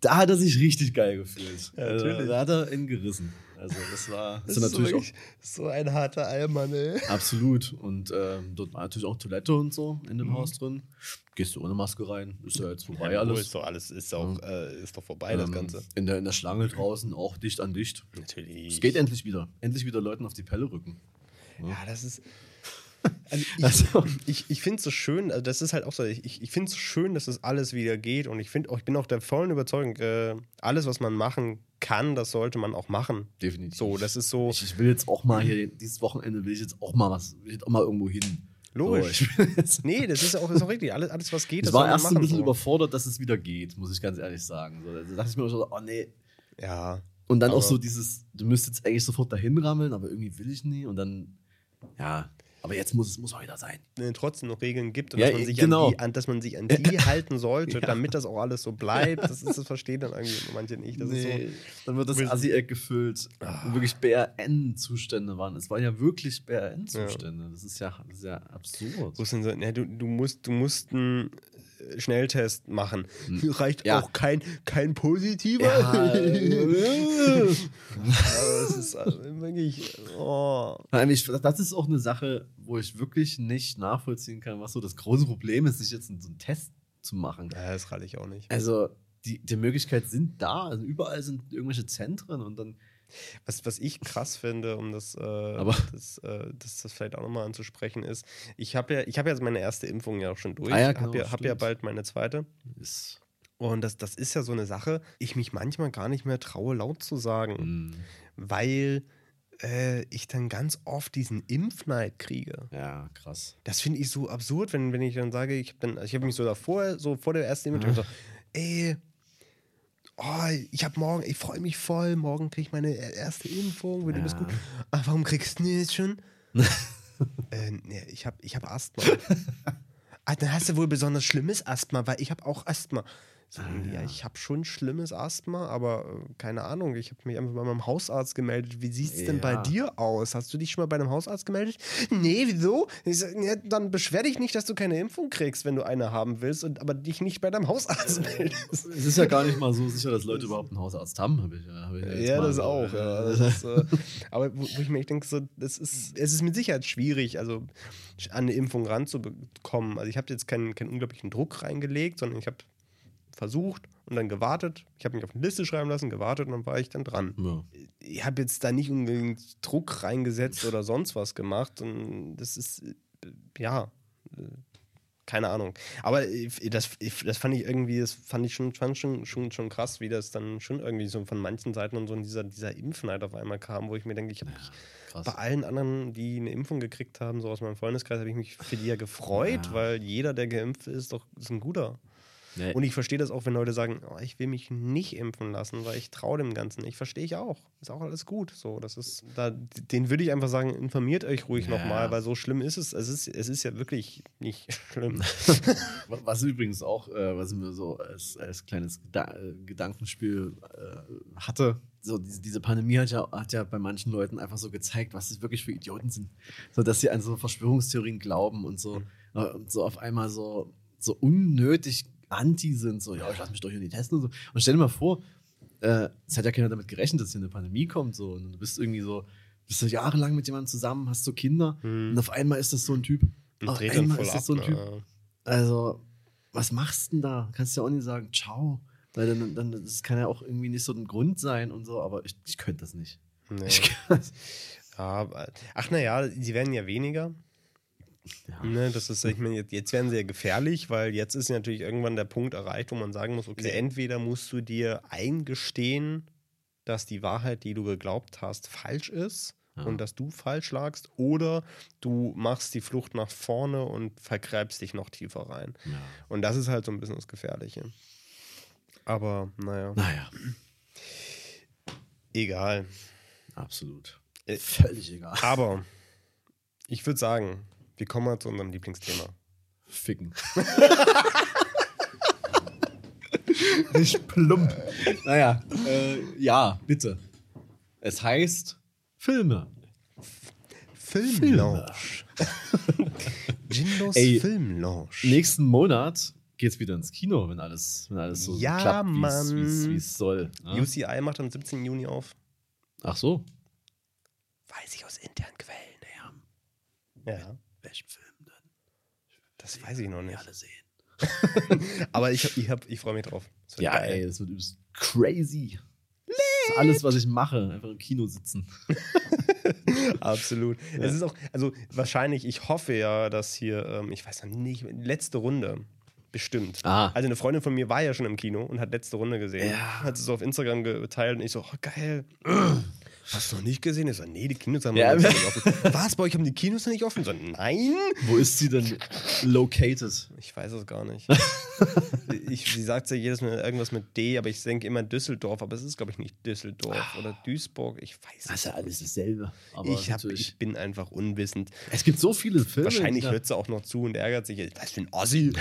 Da hat er sich richtig geil gefühlt. Ja, natürlich. da hat er ihn gerissen. Also das war das Das ist natürlich wirklich so ein harter Allmann, ey. auch absolut. Und ähm, dort war natürlich auch Toilette und so in dem Haus drin. Gehst du ohne Maske rein, ist ja jetzt vorbei Ja, alles. Ist doch alles, ist auch, äh, ist doch vorbei, das Ähm, Ganze. In der, in der Schlange draußen auch dicht an dicht. Natürlich. Es geht endlich wieder. Endlich wieder Leuten auf die Pelle rücken. Ja, das ist. Also ich, Also- ich, ich finde es so schön, also das ist halt auch so, ich, ich finde es so schön, dass das alles wieder geht und ich finde auch, ich bin auch der vollen Überzeugung, äh, alles, was man machen kann, das sollte man auch machen. Definitiv. So, das ist so, Ich, ich will jetzt auch mal hier, dieses Wochenende will ich jetzt auch mal was, will jetzt auch mal irgendwo hin. Logisch. So, nee, das ist auch, ist auch richtig, alles, alles was geht, ich das war erst ein machen, bisschen so. überfordert, dass es wieder geht, muss ich ganz ehrlich sagen. So, da dachte ich mir auch so, oh nee. Ja, Und dann auch so dieses, du müsstest jetzt eigentlich sofort dahin rammeln, aber irgendwie will ich nie. Und dann, ja, aber jetzt muss es muss auch wieder sein. wenn es trotzdem noch Regeln gibt und Ja, dass, man sich genau. an die, an, dass man sich an die halten sollte, Ja. damit das auch alles so bleibt, das, ist, das verstehen dann irgendwie manche nicht. Das ist so, dann wird das Assi-Eck gefüllt. Wirklich BRN-Zustände waren. Es waren ja wirklich BRN-Zustände. Das, ist ja, das ist ja absurd. Ja, du, du, musst, du musst äh, Schnelltest machen. Reicht Hm. Ja. auch kein, kein positiver. Ja, es ist also wirklich. Oh. Nein, ich, das ist auch eine Sache, wo ich wirklich nicht nachvollziehen kann, was so das große Problem ist, sich jetzt so einen Test zu machen. Ja, das ralle ich auch nicht. Also, die, die Möglichkeiten sind da. Also überall sind irgendwelche Zentren und dann. Was, was ich krass finde, um das, äh, das, äh, das, das vielleicht auch nochmal anzusprechen, ist, ich habe ja, ich habe ja meine erste Impfung ja auch schon durch. Ah ja, Ich habe genau, ja, hab ja bald meine zweite. Ist, Und das, das ist ja so eine Sache, ich mich manchmal gar nicht mehr traue, laut zu sagen, weil äh, ich dann ganz oft diesen Impfneid kriege. ja, krass. Das finde ich so absurd, wenn, wenn ich dann sage, ich habe ich hab mich so davor, so vor der ersten Impfung, so, ey, oh, ich habe morgen, ich freue mich voll, morgen kriege ich meine erste Impfung, alles Ja. gut. Ah, warum kriegst du jetzt schon? äh, nee, ich habe ich hab Asthma. ah, dann hast du wohl besonders schlimmes Asthma, weil ich habe auch Asthma. So, ja. ich habe schon schlimmes Asthma, aber äh, keine Ahnung, ich habe mich einfach bei meinem Hausarzt gemeldet. Wie sieht es denn bei Ja. dir aus? Hast du dich schon mal bei einem Hausarzt gemeldet? Nee, wieso? Sag, ja, dann beschwer dich nicht, dass du keine Impfung kriegst, wenn du eine haben willst, und, aber dich nicht bei deinem Hausarzt meldest. Es ist ja gar nicht mal so sicher, dass Leute überhaupt einen Hausarzt haben, habe ich, hab ich Ja, mal das so- auch. Ja. Das ist, äh, aber wo, wo ich mir echt denke, so, das ist, es ist mit Sicherheit schwierig, also an eine Impfung ranzubekommen. Also ich habe jetzt keinen, keinen unglaublichen Druck reingelegt, sondern ich habe versucht und dann gewartet. Ich habe mich auf eine Liste schreiben lassen, gewartet und dann war ich dann dran. Ja. Ich habe jetzt da nicht unbedingt Druck reingesetzt oder sonst was gemacht. Und das ist, äh, ja, äh, keine Ahnung. Aber das, das fand ich irgendwie, das fand ich schon, fand schon, schon, schon krass, wie das dann schon irgendwie so von manchen Seiten und so in dieser, dieser Impfneid auf einmal kam, wo ich mir denke, ich habe mich krass. bei allen anderen, die eine Impfung gekriegt haben, so aus meinem Freundeskreis, habe ich mich für die ja gefreut, Ja. weil jeder, der geimpft ist, doch ist ein guter. Ja, Und ich verstehe das auch, wenn Leute sagen, oh, ich will mich nicht impfen lassen, weil ich traue dem Ganzen. Ich verstehe ich auch. Ist auch alles gut. So, das ist, da, den würde ich einfach sagen, informiert euch ruhig Ja. nochmal, weil so schlimm ist es. Es ist, es ist ja wirklich nicht schlimm. Was übrigens auch, äh, was ich mir so als, als kleines Geda äh, Gedankenspiel äh, hatte, so diese, diese Pandemie hat ja, hat ja bei manchen Leuten einfach so gezeigt, was sie wirklich für Idioten sind. So, dass sie an so Verschwörungstheorien glauben und so, äh, und so auf einmal so, so unnötig anti sind, so, ja, ich lass mich doch hier nicht testen und so. Und stell dir mal vor, äh, es hat ja keiner damit gerechnet, dass hier eine Pandemie kommt, so, und du bist irgendwie so, bist du jahrelang mit jemandem zusammen, hast so Kinder, und auf einmal ist das so ein Typ. Und Auf einmal ist das ab, so ein Typ. ja. Also, was machst du denn da? Kannst du ja auch nicht sagen, ciao. Weil dann, dann das kann ja auch irgendwie nicht so ein Grund sein und so, aber ich, ich könnte das nicht. Nee. Ich kann, ach naja, die werden ja weniger. Ja. Ne, das ist, ich meine, jetzt, werden sie ja gefährlich, weil jetzt ist natürlich irgendwann der Punkt erreicht, wo man sagen muss, okay, entweder musst du dir eingestehen, dass die Wahrheit, die du geglaubt hast, falsch ist Ja. und dass du falsch lagst, oder du machst die Flucht nach vorne und vergräbst dich noch tiefer rein. Ja. Und das ist halt so ein bisschen das Gefährliche. Aber naja, Naja, egal. absolut. Äh, Völlig egal. Aber ich würde sagen, wir kommen mal zu unserem Lieblingsthema. Ficken. Nicht plump. Naja, äh, ja, bitte. Es heißt Filme. Filmlounge. Jindos Ey, Filmlaunch. Nächsten Monat geht's wieder ins Kino, wenn alles, wenn alles so Ja, klappt, wie es soll. Ja? UCI macht am 17. Juni auf. Ach so. Weiß ich aus internen Quellen. Ja, Welchen Film denn? das weiß ich noch nicht. Alle sehen. Aber ich, ich, hab- ich freue mich drauf. Ja, geil. ey, das wird übelst crazy. Das ist alles, was ich mache. Einfach im Kino sitzen. Absolut. Es ist auch, also wahrscheinlich, ich hoffe ja, dass hier, ähm, ich weiß noch nicht, letzte Runde. Bestimmt. Ah. Also eine Freundin von mir war ja schon im Kino und hat letzte Runde gesehen. Ja. Hat es so auf Instagram geteilt und ich so, oh, geil. Hast du noch nicht gesehen? Ich so, nee, die Kinos haben Ja. noch nicht offen. Was, bei euch haben die Kinos noch nicht offen? Ich so, nein. Wo ist sie denn located? Ich weiß es gar nicht. ich, sie sagt ja jedes Mal irgendwas mit D, aber ich denke immer Düsseldorf, aber es ist, glaube ich, nicht Düsseldorf oder Duisburg. Ich weiß es Das ist ja nicht. alles dasselbe. Aber Ich, hab, ich bin einfach unwissend. es gibt so viele Filme. Wahrscheinlich hört sie auch noch zu und ärgert sich. Was für ein Ossi.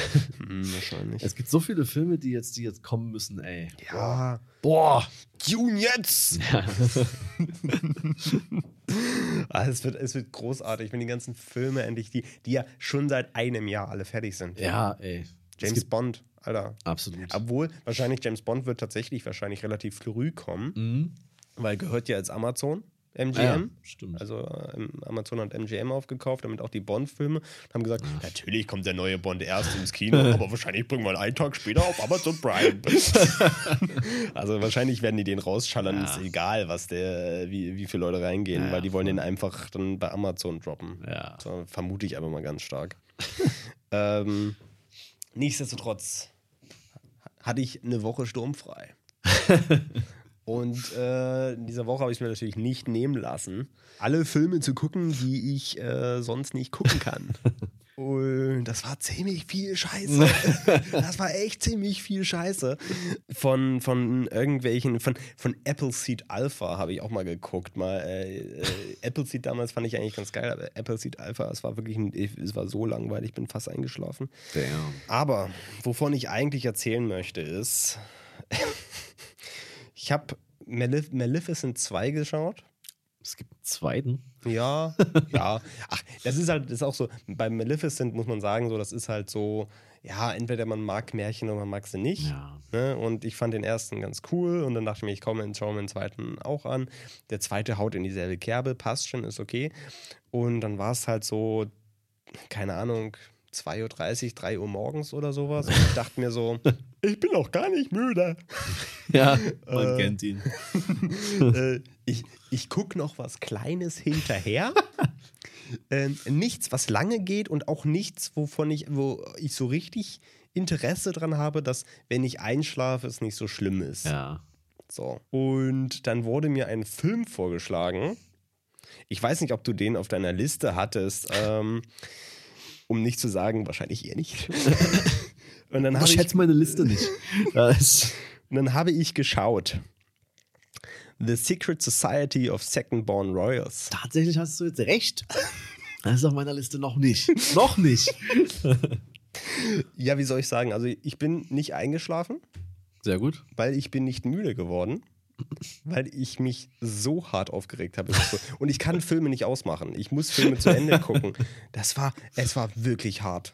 hm, wahrscheinlich. Es gibt so viele Filme, die jetzt, die jetzt kommen müssen, ey. Ja. Boah. June jetzt! ah, es, wird, es wird großartig, wenn die ganzen Filme endlich, die, die ja schon seit einem Jahr alle fertig sind. Ja, ey. Es James Bond, Alter. Absolut. Obwohl, wahrscheinlich James Bond wird tatsächlich wahrscheinlich relativ früh kommen, Mhm. weil gehört ja als Amazon, MGM. Ah ja, stimmt. Also äh, Amazon hat MGM aufgekauft, damit auch die Bond-Filme und haben gesagt, natürlich kommt der neue Bond erst ins Kino, aber wahrscheinlich bringen wir ihn einen Tag später auf Amazon Prime. also wahrscheinlich werden die den rausschallern, Ja. ist egal, was der, wie, wie viele Leute reingehen, Ja, weil die wollen voll. den einfach dann bei Amazon droppen. Ja. So, vermute ich aber mal ganz stark. ähm, nichtsdestotrotz hatte ich eine Woche sturmfrei. Und äh, in dieser Woche habe ich es mir natürlich nicht nehmen lassen, alle Filme zu gucken, die ich äh, sonst nicht gucken kann. Und das war ziemlich viel Scheiße. Das war echt ziemlich viel Scheiße. Von, von irgendwelchen, von, von Appleseed Alpha habe ich auch mal geguckt. Mal, äh, äh, Appleseed damals fand ich eigentlich ganz geil, aber Appleseed Alpha, es war wirklich, ein, es war so langweilig, ich bin fast eingeschlafen. Damn. Aber wovon ich eigentlich erzählen möchte, ist, ich habe Malef Maleficent 2 geschaut. Es gibt einen zweiten. Ja, ja. Ach, das ist halt, das ist auch so, bei Maleficent muss man sagen, so, das ist halt so, ja, entweder man mag Märchen oder man mag sie nicht. Ja. Ne? Und ich fand den ersten ganz cool und dann dachte ich mir, ich komme und schaue mir den zweiten auch an. Der zweite haut in dieselbe Kerbe, passt schon, ist okay. Und dann war es halt so, keine Ahnung, 2.30 Uhr, 3 Uhr morgens oder sowas. Und ich dachte mir so, ich bin auch gar nicht müde. Ja, man Äh. kennt ihn. äh, ich ich gucke noch was Kleines hinterher. ähm, nichts, was lange geht und auch nichts, wovon ich, wo ich so richtig Interesse dran habe, dass, wenn ich einschlafe, es nicht so schlimm ist. Ja. So. Und dann wurde mir ein Film vorgeschlagen. Ich weiß nicht, ob du den auf deiner Liste hattest. Ähm, um nicht zu sagen, wahrscheinlich eher nicht. Und dann Ich habe ich, schätze meine Liste nicht. Und dann habe ich geschaut. The Secret Society of Second Born Royals. Tatsächlich hast du jetzt recht. Das ist auf meiner Liste noch nicht. noch nicht. Ja, wie soll ich sagen? Also ich bin nicht eingeschlafen, Sehr gut. weil ich bin nicht müde geworden. Weil ich mich so hart aufgeregt habe. Und ich kann Filme nicht ausmachen. Ich muss Filme zu Ende gucken. Das war, es war wirklich hart.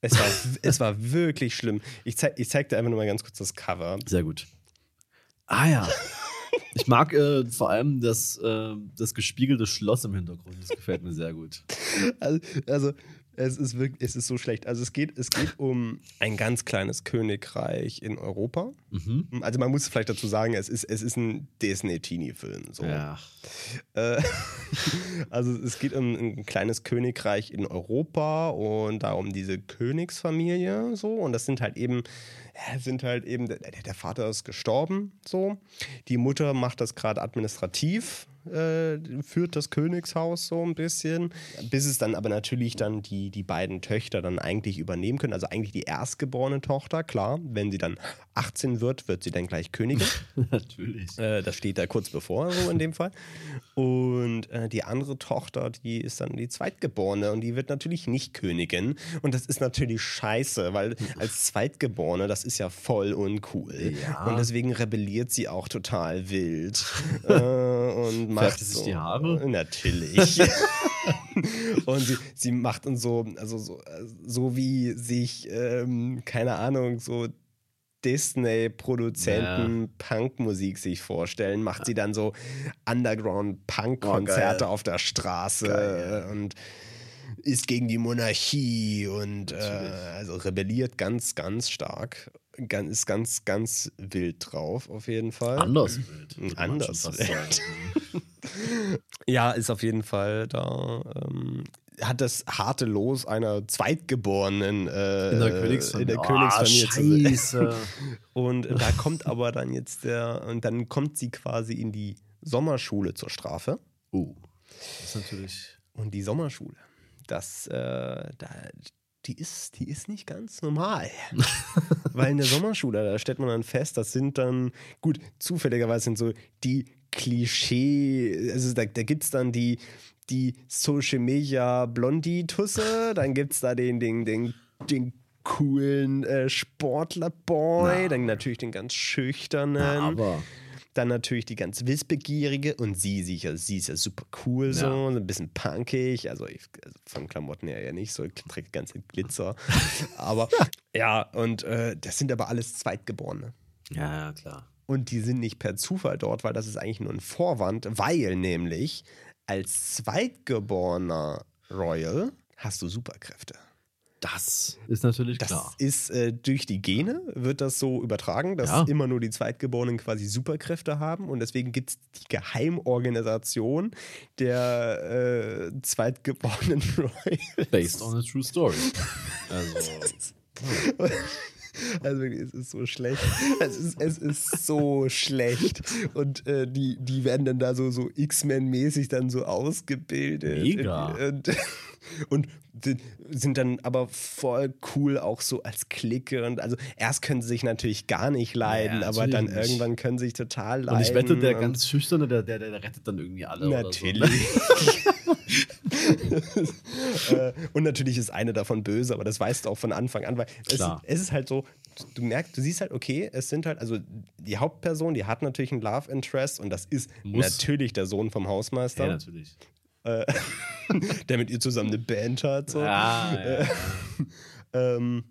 Es war, es war wirklich schlimm. Ich, zeig, ich zeig dir einfach nur mal ganz kurz das Cover. Sehr gut. Ah ja. Ich mag äh, vor allem das, äh, das gespiegelte Schloss im Hintergrund. Das gefällt mir sehr gut. Also, also es ist wirklich, es ist so schlecht. Also es geht, es geht um ein ganz kleines Königreich in Europa. Mhm. Also man muss vielleicht dazu sagen, es ist, es ist ein Disney-Teenie-Film. So. Ja. Äh, also es geht um ein kleines Königreich in Europa und da um diese Königsfamilie so und das sind halt eben sind halt eben der, der Vater ist gestorben so die Mutter macht das gerade administrativ äh, führt das Königshaus so ein bisschen bis es dann aber natürlich dann die die beiden Töchter dann eigentlich übernehmen können also eigentlich die erstgeborene Tochter klar wenn sie dann 18 wird wird sie dann gleich Königin Natürlich. äh, das steht da kurz bevor, so in dem Fall. Und äh, die andere Tochter, die ist dann die Zweitgeborene und die wird natürlich nicht Königin. Und das ist natürlich scheiße, weil als Zweitgeborene, das ist ja voll uncool. Ja. Und deswegen rebelliert sie auch total wild. äh, und macht sie sich so, die Haare? Natürlich. und sie, sie macht uns so, also so, so wie sich, ähm, keine Ahnung, so Disney-Produzenten Punkmusik sich vorstellen, macht sie dann so Underground-Punk-Konzerte Oh, geil. auf der Straße und ist gegen die Monarchie und äh, also rebelliert ganz, ganz stark. Ganz, ist ganz, ganz wild drauf, auf jeden Fall. Anders wild. würde man Anders wild. Ja, ist auf jeden Fall da. Ähm, hat das harte Los einer Zweitgeborenen äh, In der Königsfamilie. in der Königsfamilie oh. Und da kommt aber dann jetzt der, und dann kommt sie quasi in die Sommerschule zur Strafe. uh, das ist natürlich. Und die Sommerschule, das, äh, da, die ist, die ist nicht ganz normal. Weil in der Sommerschule, da stellt man dann fest, das sind dann, gut, zufälligerweise sind so die Klischee, also da, da gibt es dann die, die Social Media Blondie-Tusse, dann gibt es da den, den, den, den coolen äh, Sportler-Boy, dann natürlich den ganz schüchternen. Aber. Dann natürlich die ganz wissbegierige und sie, sie, sie ist ja super cool so, Ja. ein bisschen punkig, also, ich, also von Klamotten her ja nicht so, trägt ganze Glitzer. aber ja, und äh, das sind aber alles Zweitgeborene. Ja, ja, klar. Und die sind nicht per Zufall dort, weil das ist eigentlich nur ein Vorwand, weil nämlich als Zweitgeborener Royal hast du Superkräfte. Das ist natürlich Das klar. ist äh, durch die Gene wird das so übertragen, dass Ja. immer nur die Zweitgeborenen quasi Superkräfte haben und deswegen gibt es die Geheimorganisation der äh, Zweitgeborenen Royals. Based on a true story. Also. Also es ist so schlecht. Es ist, es ist so schlecht. Und äh, die, die werden dann da so, so X-Men-mäßig dann so ausgebildet. Mega. Und, und sind- sind dann aber voll cool auch so als Clique. Und also erst können sie sich natürlich gar nicht leiden, Ja, aber dann nicht. irgendwann können sie sich total leiden. Und ich wette, der und- ganz Schüchterne, der, der, der rettet dann irgendwie alle. Natürlich. Oder Äh, und natürlich ist eine davon böse, aber das weißt du auch von Anfang an, weil es, es ist halt so, du merkst, du siehst halt, okay, es sind halt, also die Hauptperson, die hat natürlich einen Love Interest und das ist Muss. natürlich der Sohn vom. Hausmeister, Ja, natürlich. der mit ihr zusammen eine Band hat. So. Ah, ja. Ähm,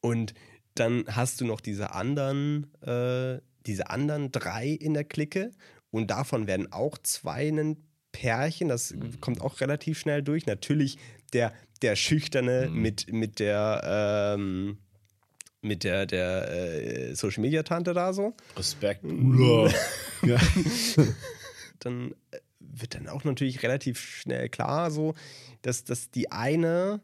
und dann hast du noch diese anderen, äh, diese anderen drei in der Clique und davon werden auch zwei ein Pärchen, das Mhm. kommt auch relativ schnell durch. Natürlich der, der Schüchterne Mhm. mit, mit der, ähm, mit der, der äh, Social Media Tante da so. Respekt, Bruder. ja. dann äh, wird dann auch natürlich relativ schnell klar, so, dass, dass die eine,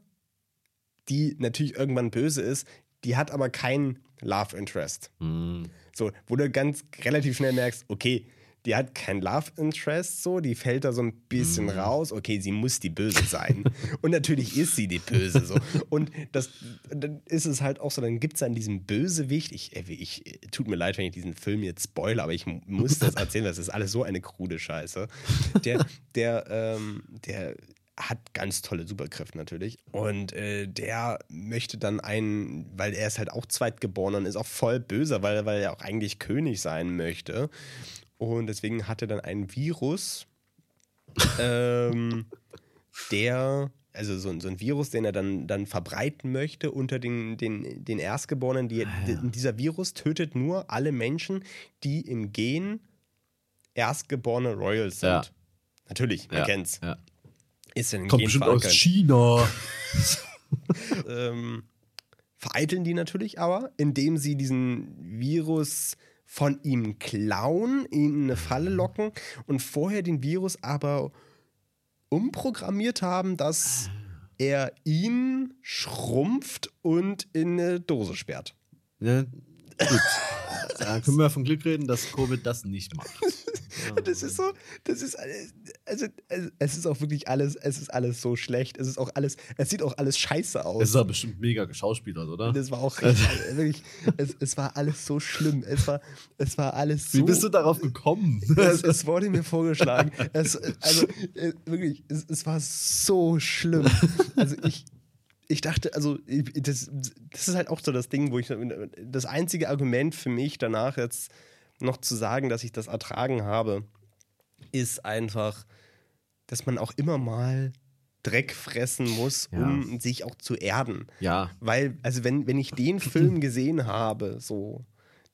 die natürlich irgendwann böse ist, die hat aber keinen Love Interest. Mm. So, wo du ganz relativ schnell merkst, okay, die hat kein Love Interest, so, die fällt da so ein bisschen raus. Okay, sie muss die Böse sein. Und natürlich ist sie die Böse, so. Und das, dann ist es halt auch so, dann gibt es an diesem Bösewicht, ich, äh, ich, tut mir leid, wenn ich diesen Film jetzt spoilere, aber ich mu- muss das erzählen, das ist alles so eine krude Scheiße. Der, der, ähm, der hat ganz tolle Superkräfte natürlich. Und äh, der möchte dann einen, weil er ist halt auch Zweitgeborener und ist auch voll böser, weil, weil er auch eigentlich König sein möchte. Und deswegen hat er dann einen Virus, ähm, der, also so, ein- so ein Virus, den er dann, dann verbreiten möchte unter den, den, den Erstgeborenen. Die, die, dieser Virus tötet nur alle Menschen, die im Gen erstgeborene Royals sind. Ja. Natürlich, man ja. kennt's. Ja. Ist in Kommt Gen bestimmt aus. China. ähm, vereiteln die natürlich aber, indem sie diesen Virus von ihm klauen, ihn in eine Falle locken und vorher den Virus aber umprogrammiert haben, dass er ihn schrumpft und in eine Dose sperrt. Ja, gut. Da können wir von Glück reden, dass Covid das nicht macht. Das ist so, das ist also, also es ist auch wirklich alles, es ist alles so schlecht, es ist auch alles, es sieht auch alles scheiße aus. Es ist aber bestimmt mega geschauspielert, oder? Das war auch richtig, wirklich, es, es war alles so schlimm. Es war, es war alles so. Wie bist du darauf gekommen? es, es wurde mir vorgeschlagen. Es, also äh, wirklich, es, es war so schlimm. Also ich, ich dachte, also das, das ist halt auch so das Ding, wo ich das einzige Argument für mich danach jetzt noch zu sagen, dass ich das ertragen habe, ist einfach, dass man auch immer mal Dreck fressen muss, Ja. um sich auch zu erden. Ja. Weil, also wenn, wenn ich den Film gesehen habe, so,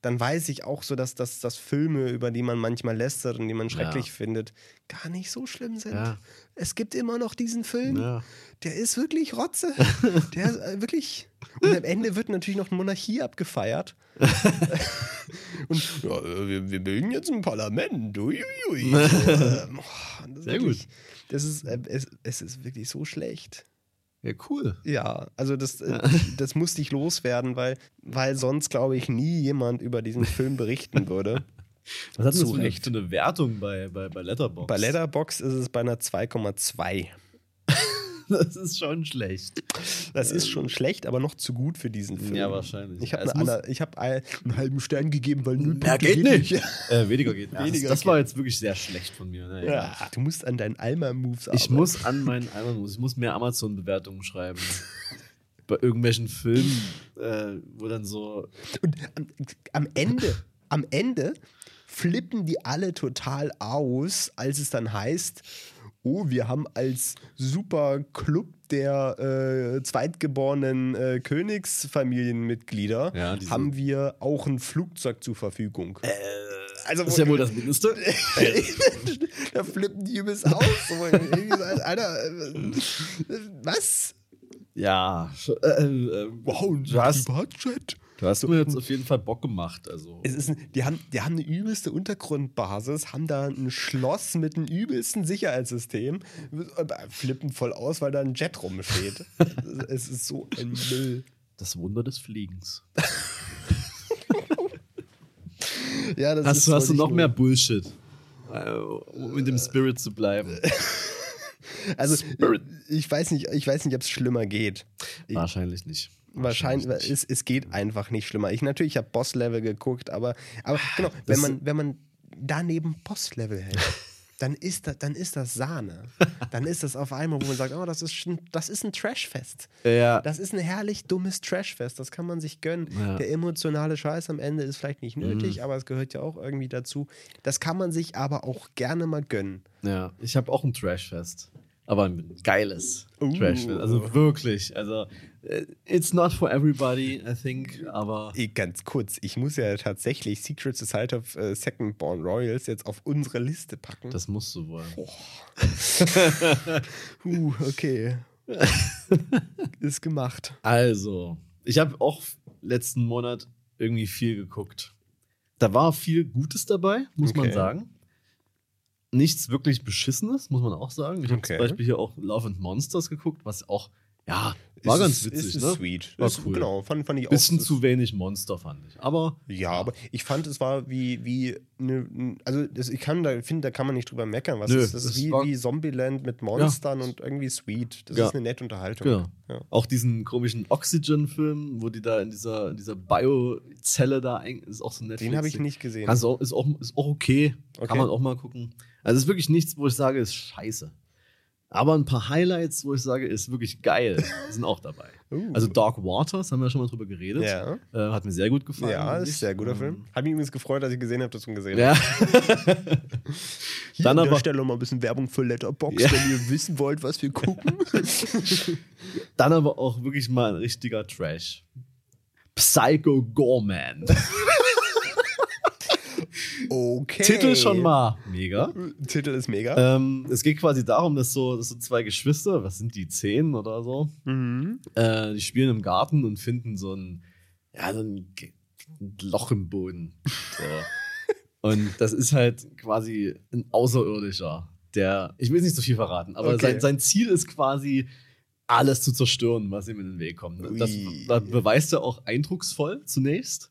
dann weiß ich auch so, dass, dass, dass Filme, über die man manchmal lästert und die man schrecklich Ja. findet, gar nicht so schlimm sind. Ja. Es gibt immer noch diesen Film, Ja. der ist wirklich Rotze. der ist äh, wirklich. Und am Ende wird natürlich noch Monarchie abgefeiert. und wir, wir bilden jetzt ein Parlament. Uiuiui. Ähm, oh, Sehr wirklich, gut. Das ist, äh, es, es ist wirklich so schlecht. Ja, cool. Ja, also das, äh, das musste ich loswerden, weil, weil sonst, glaube ich, nie jemand über diesen Film berichten würde. Was hat das für eine, Recht. für eine Wertung bei, bei, bei Letterboxd? Bei Letterbox ist es bei einer 2,2. Das ist schon schlecht. Das ist schon schlecht, aber noch zu gut für diesen Film. Ja, wahrscheinlich. Ich habe eine ich hab ein- einen halben Stern gegeben, weil null Mehr Punkte geht nicht. nicht. Äh, weniger geht. Ja, Weniger das, das geht. war jetzt wirklich sehr schlecht von mir. Ne? Ja, du musst an deinen Alma-Moves Ich muss an meinen Amazon, ich muss mehr Amazon-Bewertungen schreiben. Bei irgendwelchen Filmen, äh, wo dann so. Und am, am Ende, am Ende flippen die alle total aus, als es dann heißt, oh, wir haben als super Club der äh, zweitgeborenen äh, Königsfamilienmitglieder Ja, haben wir auch ein Flugzeug zur Verfügung. also, Das ist ja wohl das Mindeste. da flippen die übelst aus. So, Alter, äh, was? ja. Äh, äh, Wow, ein hast, Privatjet. Du hast mir jetzt auf jeden Fall Bock gemacht. Also. Es ist ein, die, haben, die haben eine übelste Untergrundbasis, haben da ein Schloss mit einem übelsten Sicherheitssystem, äh, flippen voll aus, weil da ein Jet rumsteht. es ist so ein Müll. Das Wunder des Fliegens. Ja, das Hast, ist du- hast du noch mehr Bullshit? Äh, um in dem Spirit zu bleiben. Also, Spirit. ich weiß nicht, ich weiß nicht, ob es schlimmer geht. Ich- Wahrscheinlich nicht. Wahrscheinlich, nicht. es, es geht einfach nicht schlimmer. Ich natürlich habe Boss-Level geguckt, aber, aber genau, wenn man, wenn man daneben Boss-Level hält, dann ist, das, dann ist das Sahne. Dann ist das auf einmal, wo man sagt, oh, das ist, schon, das ist ein Trashfest. Ja. Das ist ein herrlich dummes Trashfest. Das kann man sich gönnen. Ja. Mhm. Der emotionale Scheiß am Ende ist vielleicht nicht nötig, aber es gehört ja auch irgendwie dazu. Das kann man sich aber auch gerne mal gönnen. Ja, ich habe auch ein Trashfest. Aber ein geiles Uh. Trashfest. Also wirklich. Also, äh, it's not for everybody, I think, aber. Eh, Ganz kurz, ich muss ja tatsächlich Secret Society of äh, Second Born Royals jetzt auf unsere Liste packen. Das musst du wohl. Uh, okay. ist gemacht. Also, ich habe auch letzten Monat irgendwie viel geguckt. Da war viel Gutes dabei, muss man Okay. sagen. Nichts wirklich Beschissenes, muss man auch sagen. Ich habe Okay. zum Beispiel hier auch Love and Monsters geguckt, was auch, ja, war Ist- ganz witzig, ist ne? sweet. War Ist- cool. Genau, fand, fand ich auch. Bisschen zu wenig Monster, fand ich. Aber Ja, aber ich fand, es war wie, wie eine, also das, ich kann da, finde, da kann man nicht drüber meckern. Was Nö, ist, das ist wie, war- wie Zombieland mit Monstern und irgendwie sweet. Das Ja. ist eine nette Unterhaltung. Genau. Ja. Auch diesen komischen Oxygen-Film, wo die da in dieser, in dieser Biozelle da ein, ist auch so nett. Den habe ich nicht gesehen. Auch, ist, auch, ist auch okay. Okay. Kann man auch mal gucken. Also es ist wirklich nichts, wo ich sage, ist scheiße. Aber ein paar Highlights, wo ich sage, ist wirklich geil, sind auch dabei. Uh. Also Dark Waters, haben wir ja schon mal drüber geredet. Ja. Äh, hat mir sehr gut gefallen. ja, ist ein sehr guter Ähm, Film. Hat mich übrigens gefreut, dass ich gesehen habe, dass du ihn gesehen Ja. hast. Hier Dann an der aber- Stelle noch mal ein bisschen Werbung für Letterboxd, Ja. wenn ihr wissen wollt, was wir gucken. Dann aber auch wirklich mal ein richtiger Trash. Psycho Gorman. Okay. Titel schon mal mega. Titel ist mega. Ähm, es geht quasi darum, dass so, dass so zwei Geschwister, was sind die, zehn oder so, Mhm. äh, die spielen im Garten und finden so ein, ja, so ein, Loch im Boden. So. und das ist halt quasi ein Außerirdischer, der, ich will nicht so viel verraten, aber Okay. sein, sein Ziel ist quasi, alles zu zerstören, was ihm in den Weg kommt. Das, das beweist er auch eindrucksvoll zunächst.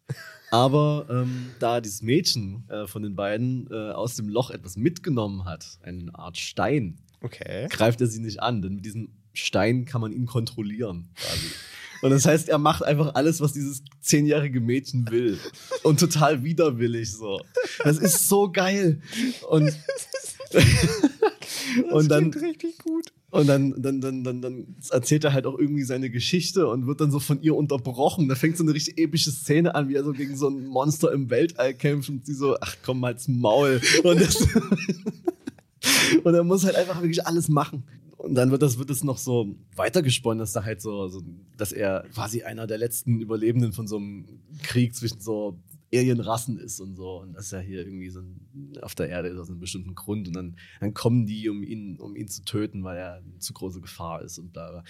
Aber ähm, da dieses Mädchen äh, von den beiden äh, aus dem Loch etwas mitgenommen hat, eine Art Stein, Okay. greift er sie nicht an, denn mit diesem Stein kann man ihn kontrollieren. Quasi. Und das heißt, er macht einfach alles, was dieses zehnjährige Mädchen will. Und total widerwillig so. Das ist so geil. Und, und dann, klingt richtig gut. und dann, dann, dann, dann, dann erzählt er halt auch irgendwie seine Geschichte und wird dann so von ihr unterbrochen. Da fängt so eine richtig epische Szene an, wie er so gegen so ein Monster im Weltall kämpft und sie so, ach komm mal's Maul. Und, das, und er muss halt einfach wirklich alles machen. Und Und dann wird das, wird das noch so weitergesponnen, dass da halt so, so, dass er quasi einer der letzten Überlebenden von so einem Krieg zwischen so Alienrassen ist und so. Und dass er hier irgendwie so ein, auf der Erde ist aus einem bestimmten Grund. Und dann, dann kommen die, um ihn, um ihn zu töten, weil er eine zu große Gefahr ist und bla bla.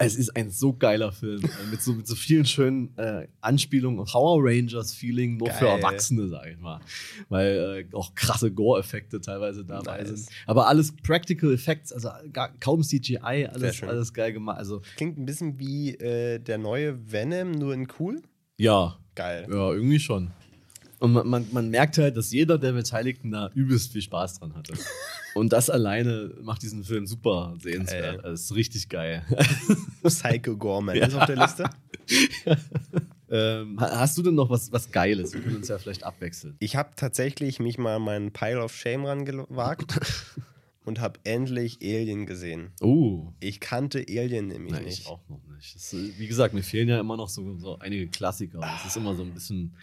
Es ist ein so geiler Film äh, mit so, mit so vielen schönen äh, Anspielungen und Power Rangers Feeling nur für Geil. Erwachsene, sag ich mal. Weil äh, auch krasse Gore-Effekte teilweise dabei Nice. sind. Aber alles Practical Effects, also gar, kaum CGI, alles, alles geil gemacht. Also Klingt ein bisschen wie äh, der neue Venom, nur in cool. Ja, Geil. ja, irgendwie schon. Und man, man, man merkt halt, dass jeder der Beteiligten da übelst viel Spaß dran hatte. Und das alleine macht diesen Film super sehenswert. Geil. Also, es ist richtig geil. Psycho Gorman ist auf der Liste. ähm, ha- hast du denn noch was, was Geiles? Wir können uns ja vielleicht abwechseln. Ich habe tatsächlich mich mal an meinen Pile of Shame rangewagt und habe endlich Alien gesehen. Oh, Ich kannte Alien nämlich Nein, nicht. ich auch noch nicht. Das, ist, wie gesagt, mir fehlen ja immer noch so, so einige Klassiker. Das ist immer so ein bisschen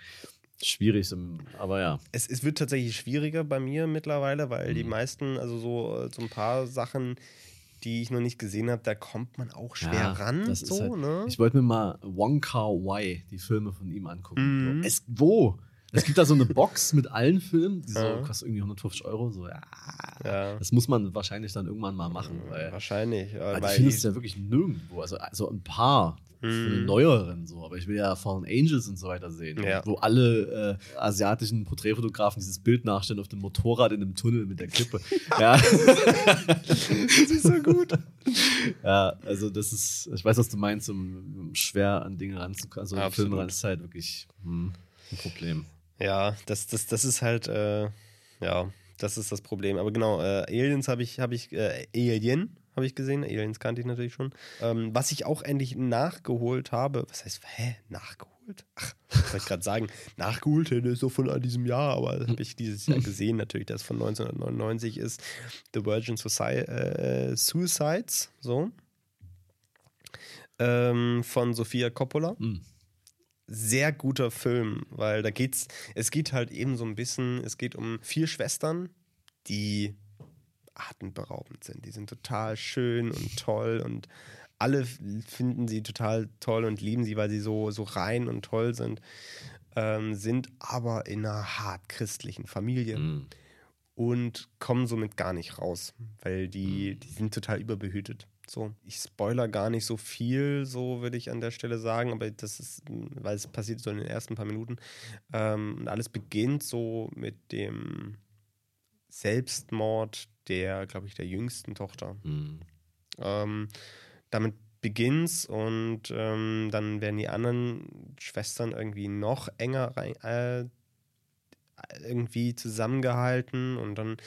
schwierig, aber ja. Es, es wird tatsächlich schwieriger bei mir mittlerweile, weil Mhm. die meisten, also so, äh, so ein paar Sachen, die ich noch nicht gesehen habe, da kommt man auch schwer Ja, ran. so, halt- ne? Ich wollte mir mal Wong Kar Wai, die Filme von ihm angucken. Mhm. Es, wo? Es gibt da so eine Box mit allen Filmen, die so Ja. kostet irgendwie 150 Euro. So, ja. Ja. Das muss man wahrscheinlich dann irgendwann mal machen. Weil, Wahrscheinlich. weil weil ich finde es ja wirklich nirgendwo. Also, also ein paar Mhm. neueren so, aber ich will ja Fallen Angels und so weiter sehen, Ja. wo alle äh, asiatischen Porträtfotografen dieses Bild nachstellen auf dem Motorrad in einem Tunnel mit der Klippe. ja. das ist so gut. Ja, also das ist, ich weiß, was du meinst, um, um schwer an Dinge ranzukommen. Also Absolut. Filme ran ist halt wirklich hm, ein Problem. Ja, das, das, das ist halt, äh, ja, das ist das Problem. Aber genau, äh, Aliens habe ich, habe ich, äh, Alien habe ich gesehen. Aliens kannte ich natürlich schon. Ähm, was ich auch endlich nachgeholt habe, was heißt, hä, nachgeholt? Ach, soll ich gerade sagen? Nachgeholt, der ist so von diesem Jahr, aber das habe ich dieses Jahr gesehen, natürlich, das von 1999 ist The Virgin Soci äh, Suicides, so. Ähm, von Sofia Coppola Hm. Sehr guter Film, weil da geht's, es geht halt eben so ein bisschen, es geht um vier Schwestern, die atemberaubend sind. Die sind total schön und toll und alle finden sie total toll und lieben sie, weil sie so, so rein und toll sind, ähm, sind aber in einer hart christlichen Familie Hm. und kommen somit gar nicht raus, weil die, die sind total überbehütet. So, ich spoiler gar nicht so viel, so würde ich an der Stelle sagen, aber das ist, weil es passiert so in den ersten paar Minuten. Ähm, und alles beginnt so mit dem Selbstmord der, glaube ich, der jüngsten Tochter. Hm. Ähm, damit beginnt's und ähm, dann werden die anderen Schwestern irgendwie noch enger rein, äh, irgendwie zusammengehalten und dann,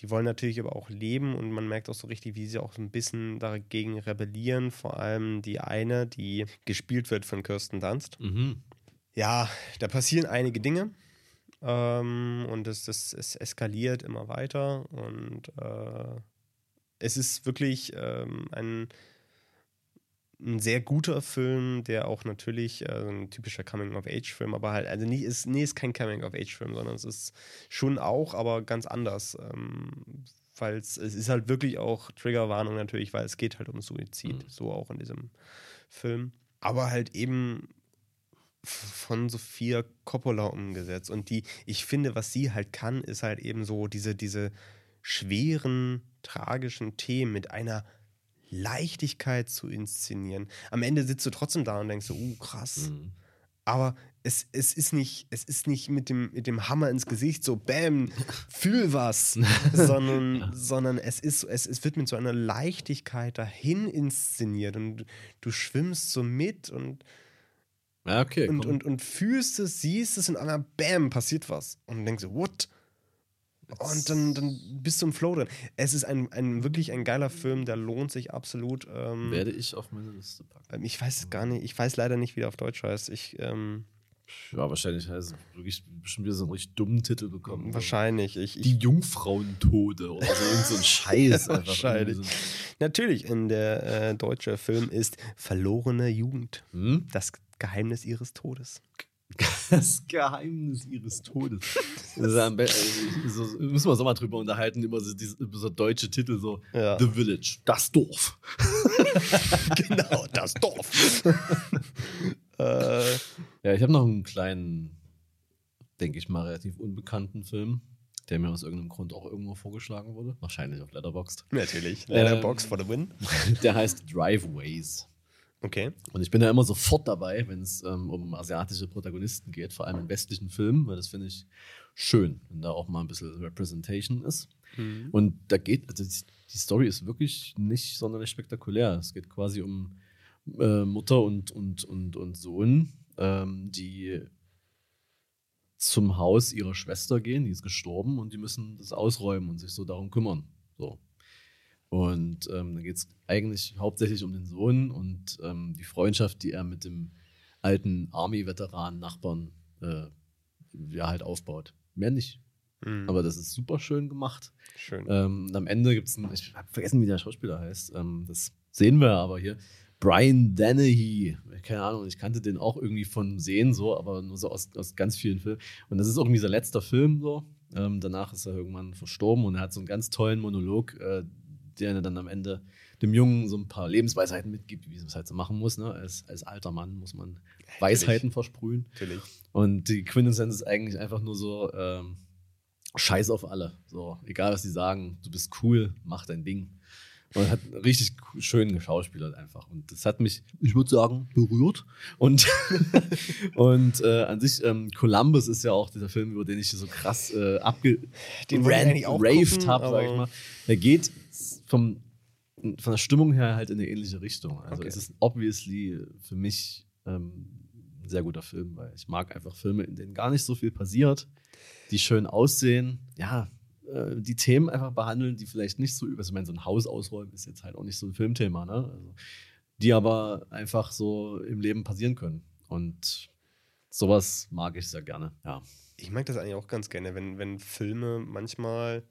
die wollen natürlich aber auch leben und man merkt auch so richtig, wie sie auch so ein bisschen dagegen rebellieren. Vor allem die eine, die gespielt wird von Kirsten Dunst. Mhm. Ja, da passieren einige Dinge. Ähm, und es, es, es eskaliert immer weiter. Und äh, es ist wirklich ähm, ein, ein sehr guter Film, der auch natürlich äh, ein typischer Coming-of-Age-Film, aber halt, also nie ist, nee, ist kein Coming-of-Age-Film, sondern es ist schon auch, aber ganz anders. Ähm, weil es, ist halt wirklich auch Triggerwarnung natürlich, weil es geht halt um Suizid, so auch in diesem Film. Aber halt eben von Sophia Coppola umgesetzt. Und die, ich finde, was sie halt kann, ist halt eben so diese, diese schweren, tragischen Themen mit einer Leichtigkeit zu inszenieren. Am Ende sitzt du trotzdem da und denkst so, uh, krass. Mhm. Aber es, es, ist nicht, es ist nicht mit dem, mit dem Hammer ins Gesicht so, bam, fühl was, sondern, sondern es, ist, es, es wird mit so einer Leichtigkeit dahin inszeniert und du schwimmst so mit und Ja, okay. und, und, und fühlst es, siehst es und einmal bam, passiert was. Und denkst du, what? Und dann, dann bist du im Flow drin. Es ist ein, ein wirklich ein geiler Film, der lohnt sich absolut. Ähm, werde ich auf meine Liste packen. ich weiß es gar nicht, ich weiß leider nicht, wie der auf Deutsch heißt. Ich, ähm, Ja, wahrscheinlich heißt es wirklich bestimmt wieder so einen richtig dummen Titel bekommen. wahrscheinlich. Ich, Die ich, Jungfrauentode oder so, so ein Scheiß. einfach. Wahrscheinlich. Irgendwie natürlich, in der äh, deutsche Film ist Verlorene Jugend. So, hm? Das Geheimnis ihres Todes. Das Geheimnis ihres Todes. Äh, so, müssen wir uns auch mal drüber unterhalten, über so, diese, über so deutsche Titel, so Ja. The Village, das Dorf. genau, das Dorf. äh, Ja, ich habe noch einen kleinen, denke ich mal, relativ unbekannten Film, der mir aus irgendeinem Grund auch irgendwo vorgeschlagen wurde. Wahrscheinlich auf Letterboxd. natürlich. Ähm, Letterbox for the win. Der heißt Driveways. Okay. Und ich bin da immer sofort dabei, wenn es ähm, um asiatische Protagonisten geht, vor allem in westlichen Filmen, weil das finde ich schön, wenn da auch mal ein bisschen Representation ist. Und da geht, also die, die Story ist wirklich nicht sonderlich spektakulär. Es geht quasi um äh, Mutter und, und, und, und Sohn, ähm, die zum Haus ihrer Schwester gehen, die ist gestorben und die müssen das ausräumen und sich so darum kümmern. So. Und ähm, dann geht es eigentlich hauptsächlich um den Sohn und ähm, die Freundschaft, die er mit dem alten Army-Veteran-Nachbarn äh, ja, halt aufbaut. Mehr nicht. Mhm. Aber das ist super schön gemacht. Schön. Ähm, und am Ende gibt es einen, ich habe vergessen, wie der Schauspieler heißt. Ähm, das sehen wir aber hier. Brian Dennehy. Keine Ahnung, ich kannte den auch irgendwie von Sehen so, aber nur so aus, aus ganz vielen Filmen. Und das ist irgendwie sein letzter Film so. Ähm, danach ist er irgendwann verstorben und er hat so einen ganz tollen Monolog, äh, der er dann am Ende dem Jungen so ein paar Lebensweisheiten mitgibt, wie man es halt so machen muss. Ne? Als, als alter Mann muss man Weisheiten versprühen. Natürlich. Und die Quintessenz ist eigentlich einfach nur so, ähm, scheiß auf alle. So, egal was die sagen, du bist cool, mach dein Ding. Und hat richtig schön geschauspielert einfach. Und das hat mich, ich würde sagen, berührt. Und, und äh, an sich, ähm, Columbus ist ja auch dieser Film, über den ich so krass äh, abge Den raved habe, sag ich mal. Der geht vom, von der Stimmung her halt in eine ähnliche Richtung. Also Okay. es ist obviously für mich ähm, ein sehr guter Film, weil ich mag einfach Filme, in denen gar nicht so viel passiert, die schön aussehen, ja, äh, die Themen einfach behandeln, die vielleicht nicht so über, also ich meine, so ein Haus ausräumen ist jetzt halt auch nicht so ein Filmthema, ne? Also, die aber einfach so im Leben passieren können. Und sowas mag ich sehr gerne, ja. Ich mag das eigentlich auch ganz gerne, wenn, wenn Filme manchmal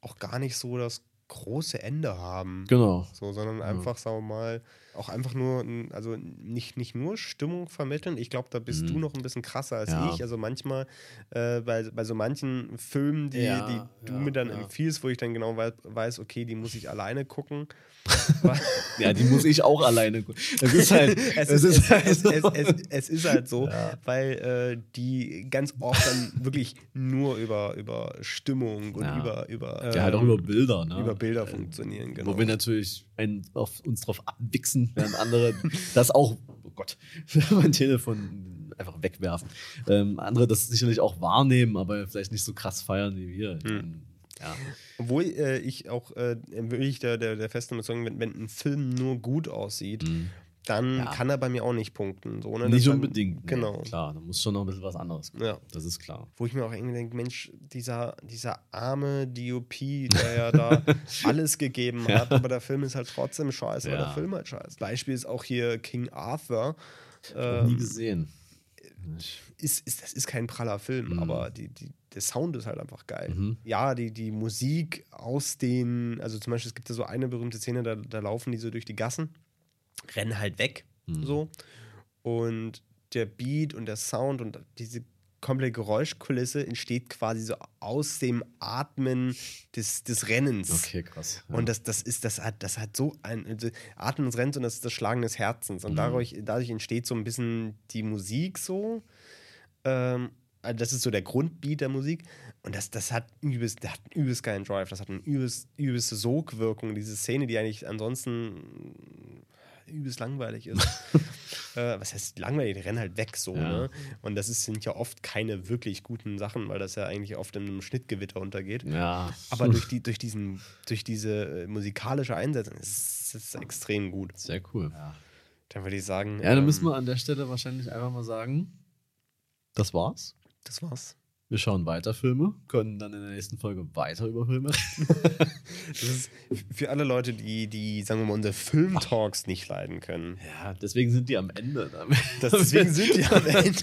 auch gar nicht so das große Ende haben. Genau. So, sondern einfach, sagen wir mal, auch einfach nur, also nicht, nicht nur Stimmung vermitteln. Ich glaube, da bist Mhm. du noch ein bisschen krasser als Ja. ich. Also manchmal äh, bei, bei so manchen Filmen, die, Ja, die du ja, mir dann ja. empfiehlst, wo ich dann genau weiß, okay, die muss ich alleine gucken. Ja, die muss ich auch alleine gucken. Das ist halt, es, es ist, halt es, es, so. es, ist halt so, weil äh, die ganz oft dann wirklich nur über, über Stimmung und Ja. über, über, ja, halt auch ähm, über Bilder, ne? über Bilder funktionieren. Genau. Wo wir natürlich einen auf, uns drauf abwichsen, während andere das auch, oh Gott, mein Telefon einfach wegwerfen. Ähm, andere das sicherlich auch wahrnehmen, aber vielleicht nicht so krass feiern wie wir. Hm. mein, Ja. Obwohl äh, ich auch äh, wirklich der, der, der festen Überzeugung bin, wenn ein Film nur gut aussieht, dann. Ja. kann er bei mir auch nicht punkten. So, ne? Nicht Das dann- unbedingt. nee, Genau. Klar, da muss schon noch ein bisschen was anderes kommen. Ja. Das ist klar. Wo ich mir auch irgendwie denke, Mensch, dieser, dieser arme DOP, der ja da alles gegeben hat, aber der Film ist halt trotzdem scheiße, weil Ja. der Film halt scheiße. Beispiel ist auch hier King Arthur. Nie Ähm, gesehen. ist, ist, das ist kein praller Film, Mhm. aber die, die, der Sound ist halt einfach geil. Mhm. Ja, die, die Musik aus den, also zum Beispiel, es gibt ja so eine berühmte Szene, da, da laufen die so durch die Gassen, rennen halt weg, Mhm. so. Und der Beat und der Sound und diese komplette Geräuschkulisse entsteht quasi so aus dem Atmen des, des Rennens. Okay, krass. Ja. Und das, das ist, das hat, das hat so ein also Atmen des Rennens und das ist das Schlagen des Herzens. Und Mhm. dadurch, dadurch entsteht so ein bisschen die Musik so. Ähm, also das ist so der Grundbeat der Musik. Und das, das hat übelst, der hat einen übelst geilen Drive. Das hat eine übelst, übelste Sogwirkung. Diese Szene, die eigentlich ansonsten übelst langweilig ist. äh, was heißt langweilig? Die rennen halt weg so. Ja. Ne? Und das ist, sind ja oft keine wirklich guten Sachen, weil das ja eigentlich oft in einem Schnittgewitter untergeht. ja. Aber durch, die, durch, diesen, durch diese äh, musikalische Einsetzung ist es extrem gut. Sehr cool. Dann würde ich sagen. Ja, dann ähm, müssen wir an der Stelle wahrscheinlich einfach mal sagen, das war's. Das war's. Wir schauen weiter Filme, können dann in der nächsten Folge weiter über Filme reden. Das ist für alle Leute, die, die sagen wir mal, unsere Filmtalks nicht leiden können. Ja, deswegen sind die am Ende. damit. Das, deswegen sind die am Ende.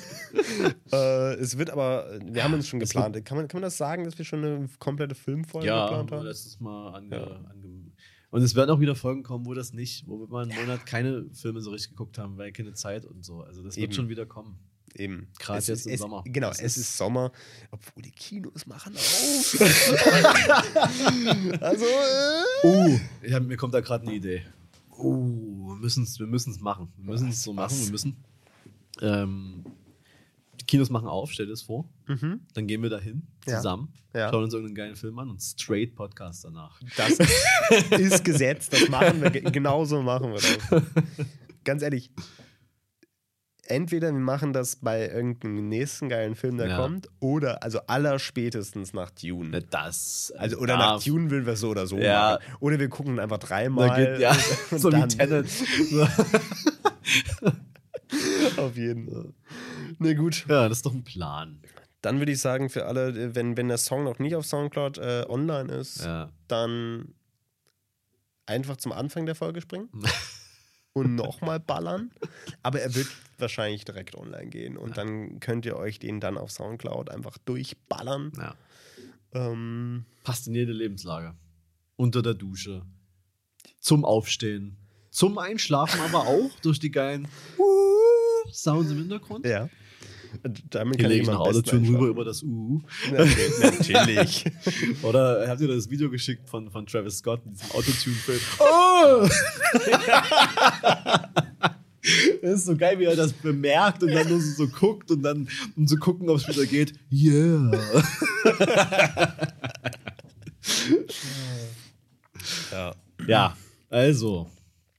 äh, es wird aber, wir haben uns schon geplant. Kann man, kann man das sagen, dass wir schon eine komplette Filmfolge ja, geplant haben haben? letztes Mal ange, Ja. ange Und es werden auch wieder Folgen kommen, wo das nicht, wo wir mal einen Monat keine Filme so richtig geguckt haben, weil keine Zeit und so. Also das Eben. wird schon wieder kommen. Eben. Gerade Es jetzt ist, im es, Sommer. Genau, Es es ist- ist Sommer, obwohl die Kinos machen auf. also, äh, Uh, ja, mir kommt da gerade eine Idee. Uh, wir müssen es wir müssen's machen. Wir müssen es so machen. Was? Wir müssen. Ähm, die Kinos machen auf, stell dir das vor. Dann gehen wir dahin Ja. zusammen, Ja. schauen uns irgendeinen geilen Film an und straight Podcast danach. das ist Gesetz, das machen wir, ge- genauso machen wir das. Ganz ehrlich, entweder wir machen das bei irgendeinem nächsten geilen Film, der Ja. kommt, oder also allerspätestens nach Dune. Na, Das. Also, oder da- nach Dune will wir so oder so Ja. machen. Oder wir gucken einfach dreimal. geht, ja, und so wie dann- Tenet. Auf jeden Fall. Ne, gut. ja, das ist doch ein Plan. Dann würde ich sagen, für alle, äh, wenn, wenn der Song noch nicht auf Soundcloud äh, online ist, Ja. dann einfach zum Anfang der Folge springen und nochmal ballern. Aber er wird wahrscheinlich direkt online gehen und dann könnt ihr euch den dann auf Soundcloud einfach durchballern. ja. Ähm, Passt in jede Lebenslage. Unter der Dusche. Zum Aufstehen. Zum Einschlafen aber auch durch die geilen Sounds im Hintergrund. ja. Damit kann ich nach Autotune rüber über das UU. Natürlich. natürlich. Oder habt ihr das Video geschickt von, von Travis Scott in diesem Autotune-Film? Oh! das ist so geil, wie er das bemerkt und dann nur so, so guckt und dann, um zu gucken, ob es wieder geht. Yeah. ja. ja, also,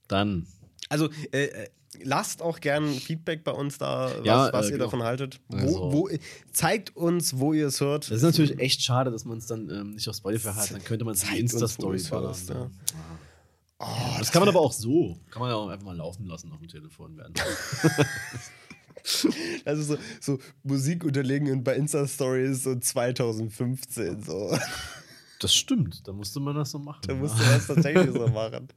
dann. Also, äh, äh, lasst auch gern Feedback bei uns da, was, Ja, was äh, ihr genau. davon haltet. Wo, Also- wo, zeigt uns, wo ihr es hört. Das ist natürlich echt schade, dass man es dann ähm, nicht auf Spotify hat. Dann könnte man es in Insta-Story ballern. hörst, ja. Ne? das kann man aber auch so. Kann man ja auch einfach mal laufen lassen auf dem Telefon werden. Also so, so Musik unterlegen und bei Insta-Stories so 2015 so. Das stimmt, da musste man das so machen. Da ja. musst du das tatsächlich so machen.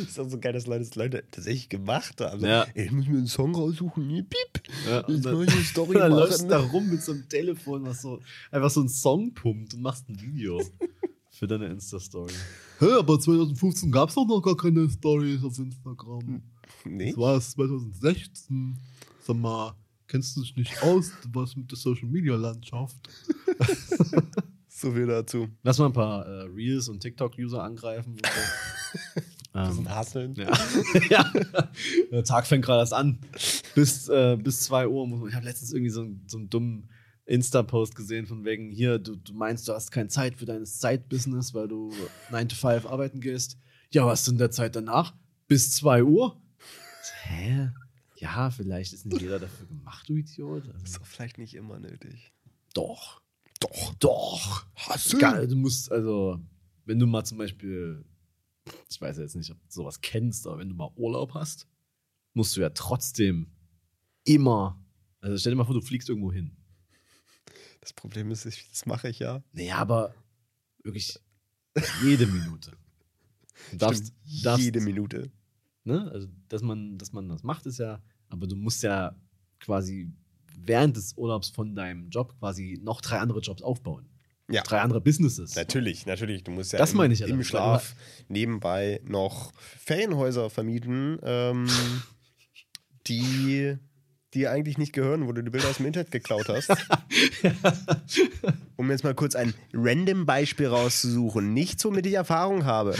Ist auch so geil, dass Leute das Leute tatsächlich gemacht haben. So, Ja. ey, ich muss mir einen Song raussuchen. Nee, piep. Ja, Jetzt und dann- muss ich eine Story dann läufst du machen. da rum mit so einem Telefon, was so einfach so einen Song pumpt und machst ein Video für deine Insta-Story. Hä, aber 2015 gab es doch noch gar keine Stories auf Instagram. Nee? Das war es 2016. Sag mal, kennst du dich nicht aus, was mit der Social Media Landschaft? So viel dazu. Lass mal ein paar äh, Reels und TikTok-User angreifen. Ähm, ein Hasseln. ja. ja. Der Tag fängt gerade erst an. Bis, äh, bis 2 Uhr muss man. Ich habe letztens irgendwie so, einen- so einen dummen Insta-Post gesehen, von wegen, hier, du, du meinst, du hast keine Zeit für dein Side-Business, weil du 9 to 5 arbeiten gehst. Ja, was in der Zeit danach? Bis 2 Uhr? Hä? Ja, vielleicht ist nicht jeder dafür gemacht, du Idiot. Also, Ist doch vielleicht nicht immer nötig. doch. Doch. Doch. Hast du? Du musst, also, wenn du mal zum Beispiel, ich weiß jetzt nicht, ob du sowas kennst, aber wenn du mal Urlaub hast, musst du ja trotzdem immer, also stell dir mal vor, du fliegst irgendwo hin. Das Problem ist, ich, das mache ich ja. Naja, aber wirklich jede Minute. Du darfst, Stimmt, darfst jede Minute. ne? Also, dass man, dass man das macht, ist ja, aber du musst ja quasi während des Urlaubs von deinem Job quasi noch drei andere Jobs aufbauen. Ja. Drei andere Businesses. Natürlich, natürlich. Du musst ja Das im, meine ich ja im Schlaf nebenbei noch Ferienhäuser vermieten, ähm, die dir eigentlich nicht gehören, wo du die Bilder aus dem Internet geklaut hast. um jetzt mal kurz ein random Beispiel rauszusuchen. Nichts, womit ich Erfahrung habe.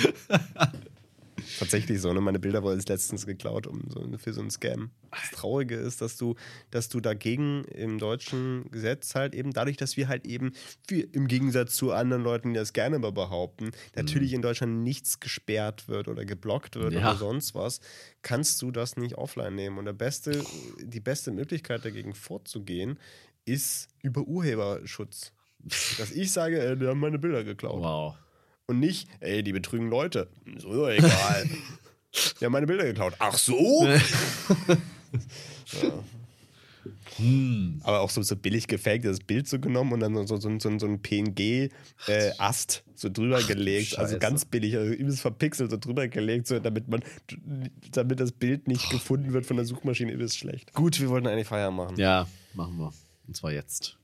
Tatsächlich so, ne? Meine Bilder wurden letztens geklaut um so, für so einen Scam. Das Traurige ist, dass du, dass du dagegen im deutschen Gesetz halt eben, dadurch, dass wir halt eben, wir, im Gegensatz zu anderen Leuten, die das gerne mal behaupten, natürlich in Deutschland nichts gesperrt wird oder geblockt wird Ja. oder sonst was, kannst du das nicht offline nehmen. Und der beste, die beste Möglichkeit dagegen vorzugehen, ist über Urheberschutz. Dass ich sage, äh, die haben meine Bilder geklaut. Wow. Und nicht, ey, die betrügen Leute. So egal. die haben meine Bilder geklaut. Ach so? ja. Hm. Aber auch so, so billig gefaktes Bild so genommen und dann so, so, so, so ein PNG-Ast so drüber gelegt. Also ganz billig, also übelst verpixelt so drüber gelegt, so, damit man, damit das Bild nicht gefunden wird von der Suchmaschine, übelst schlecht. Gut, wir wollten eigentlich Feier machen. Ja, machen wir. Und zwar jetzt.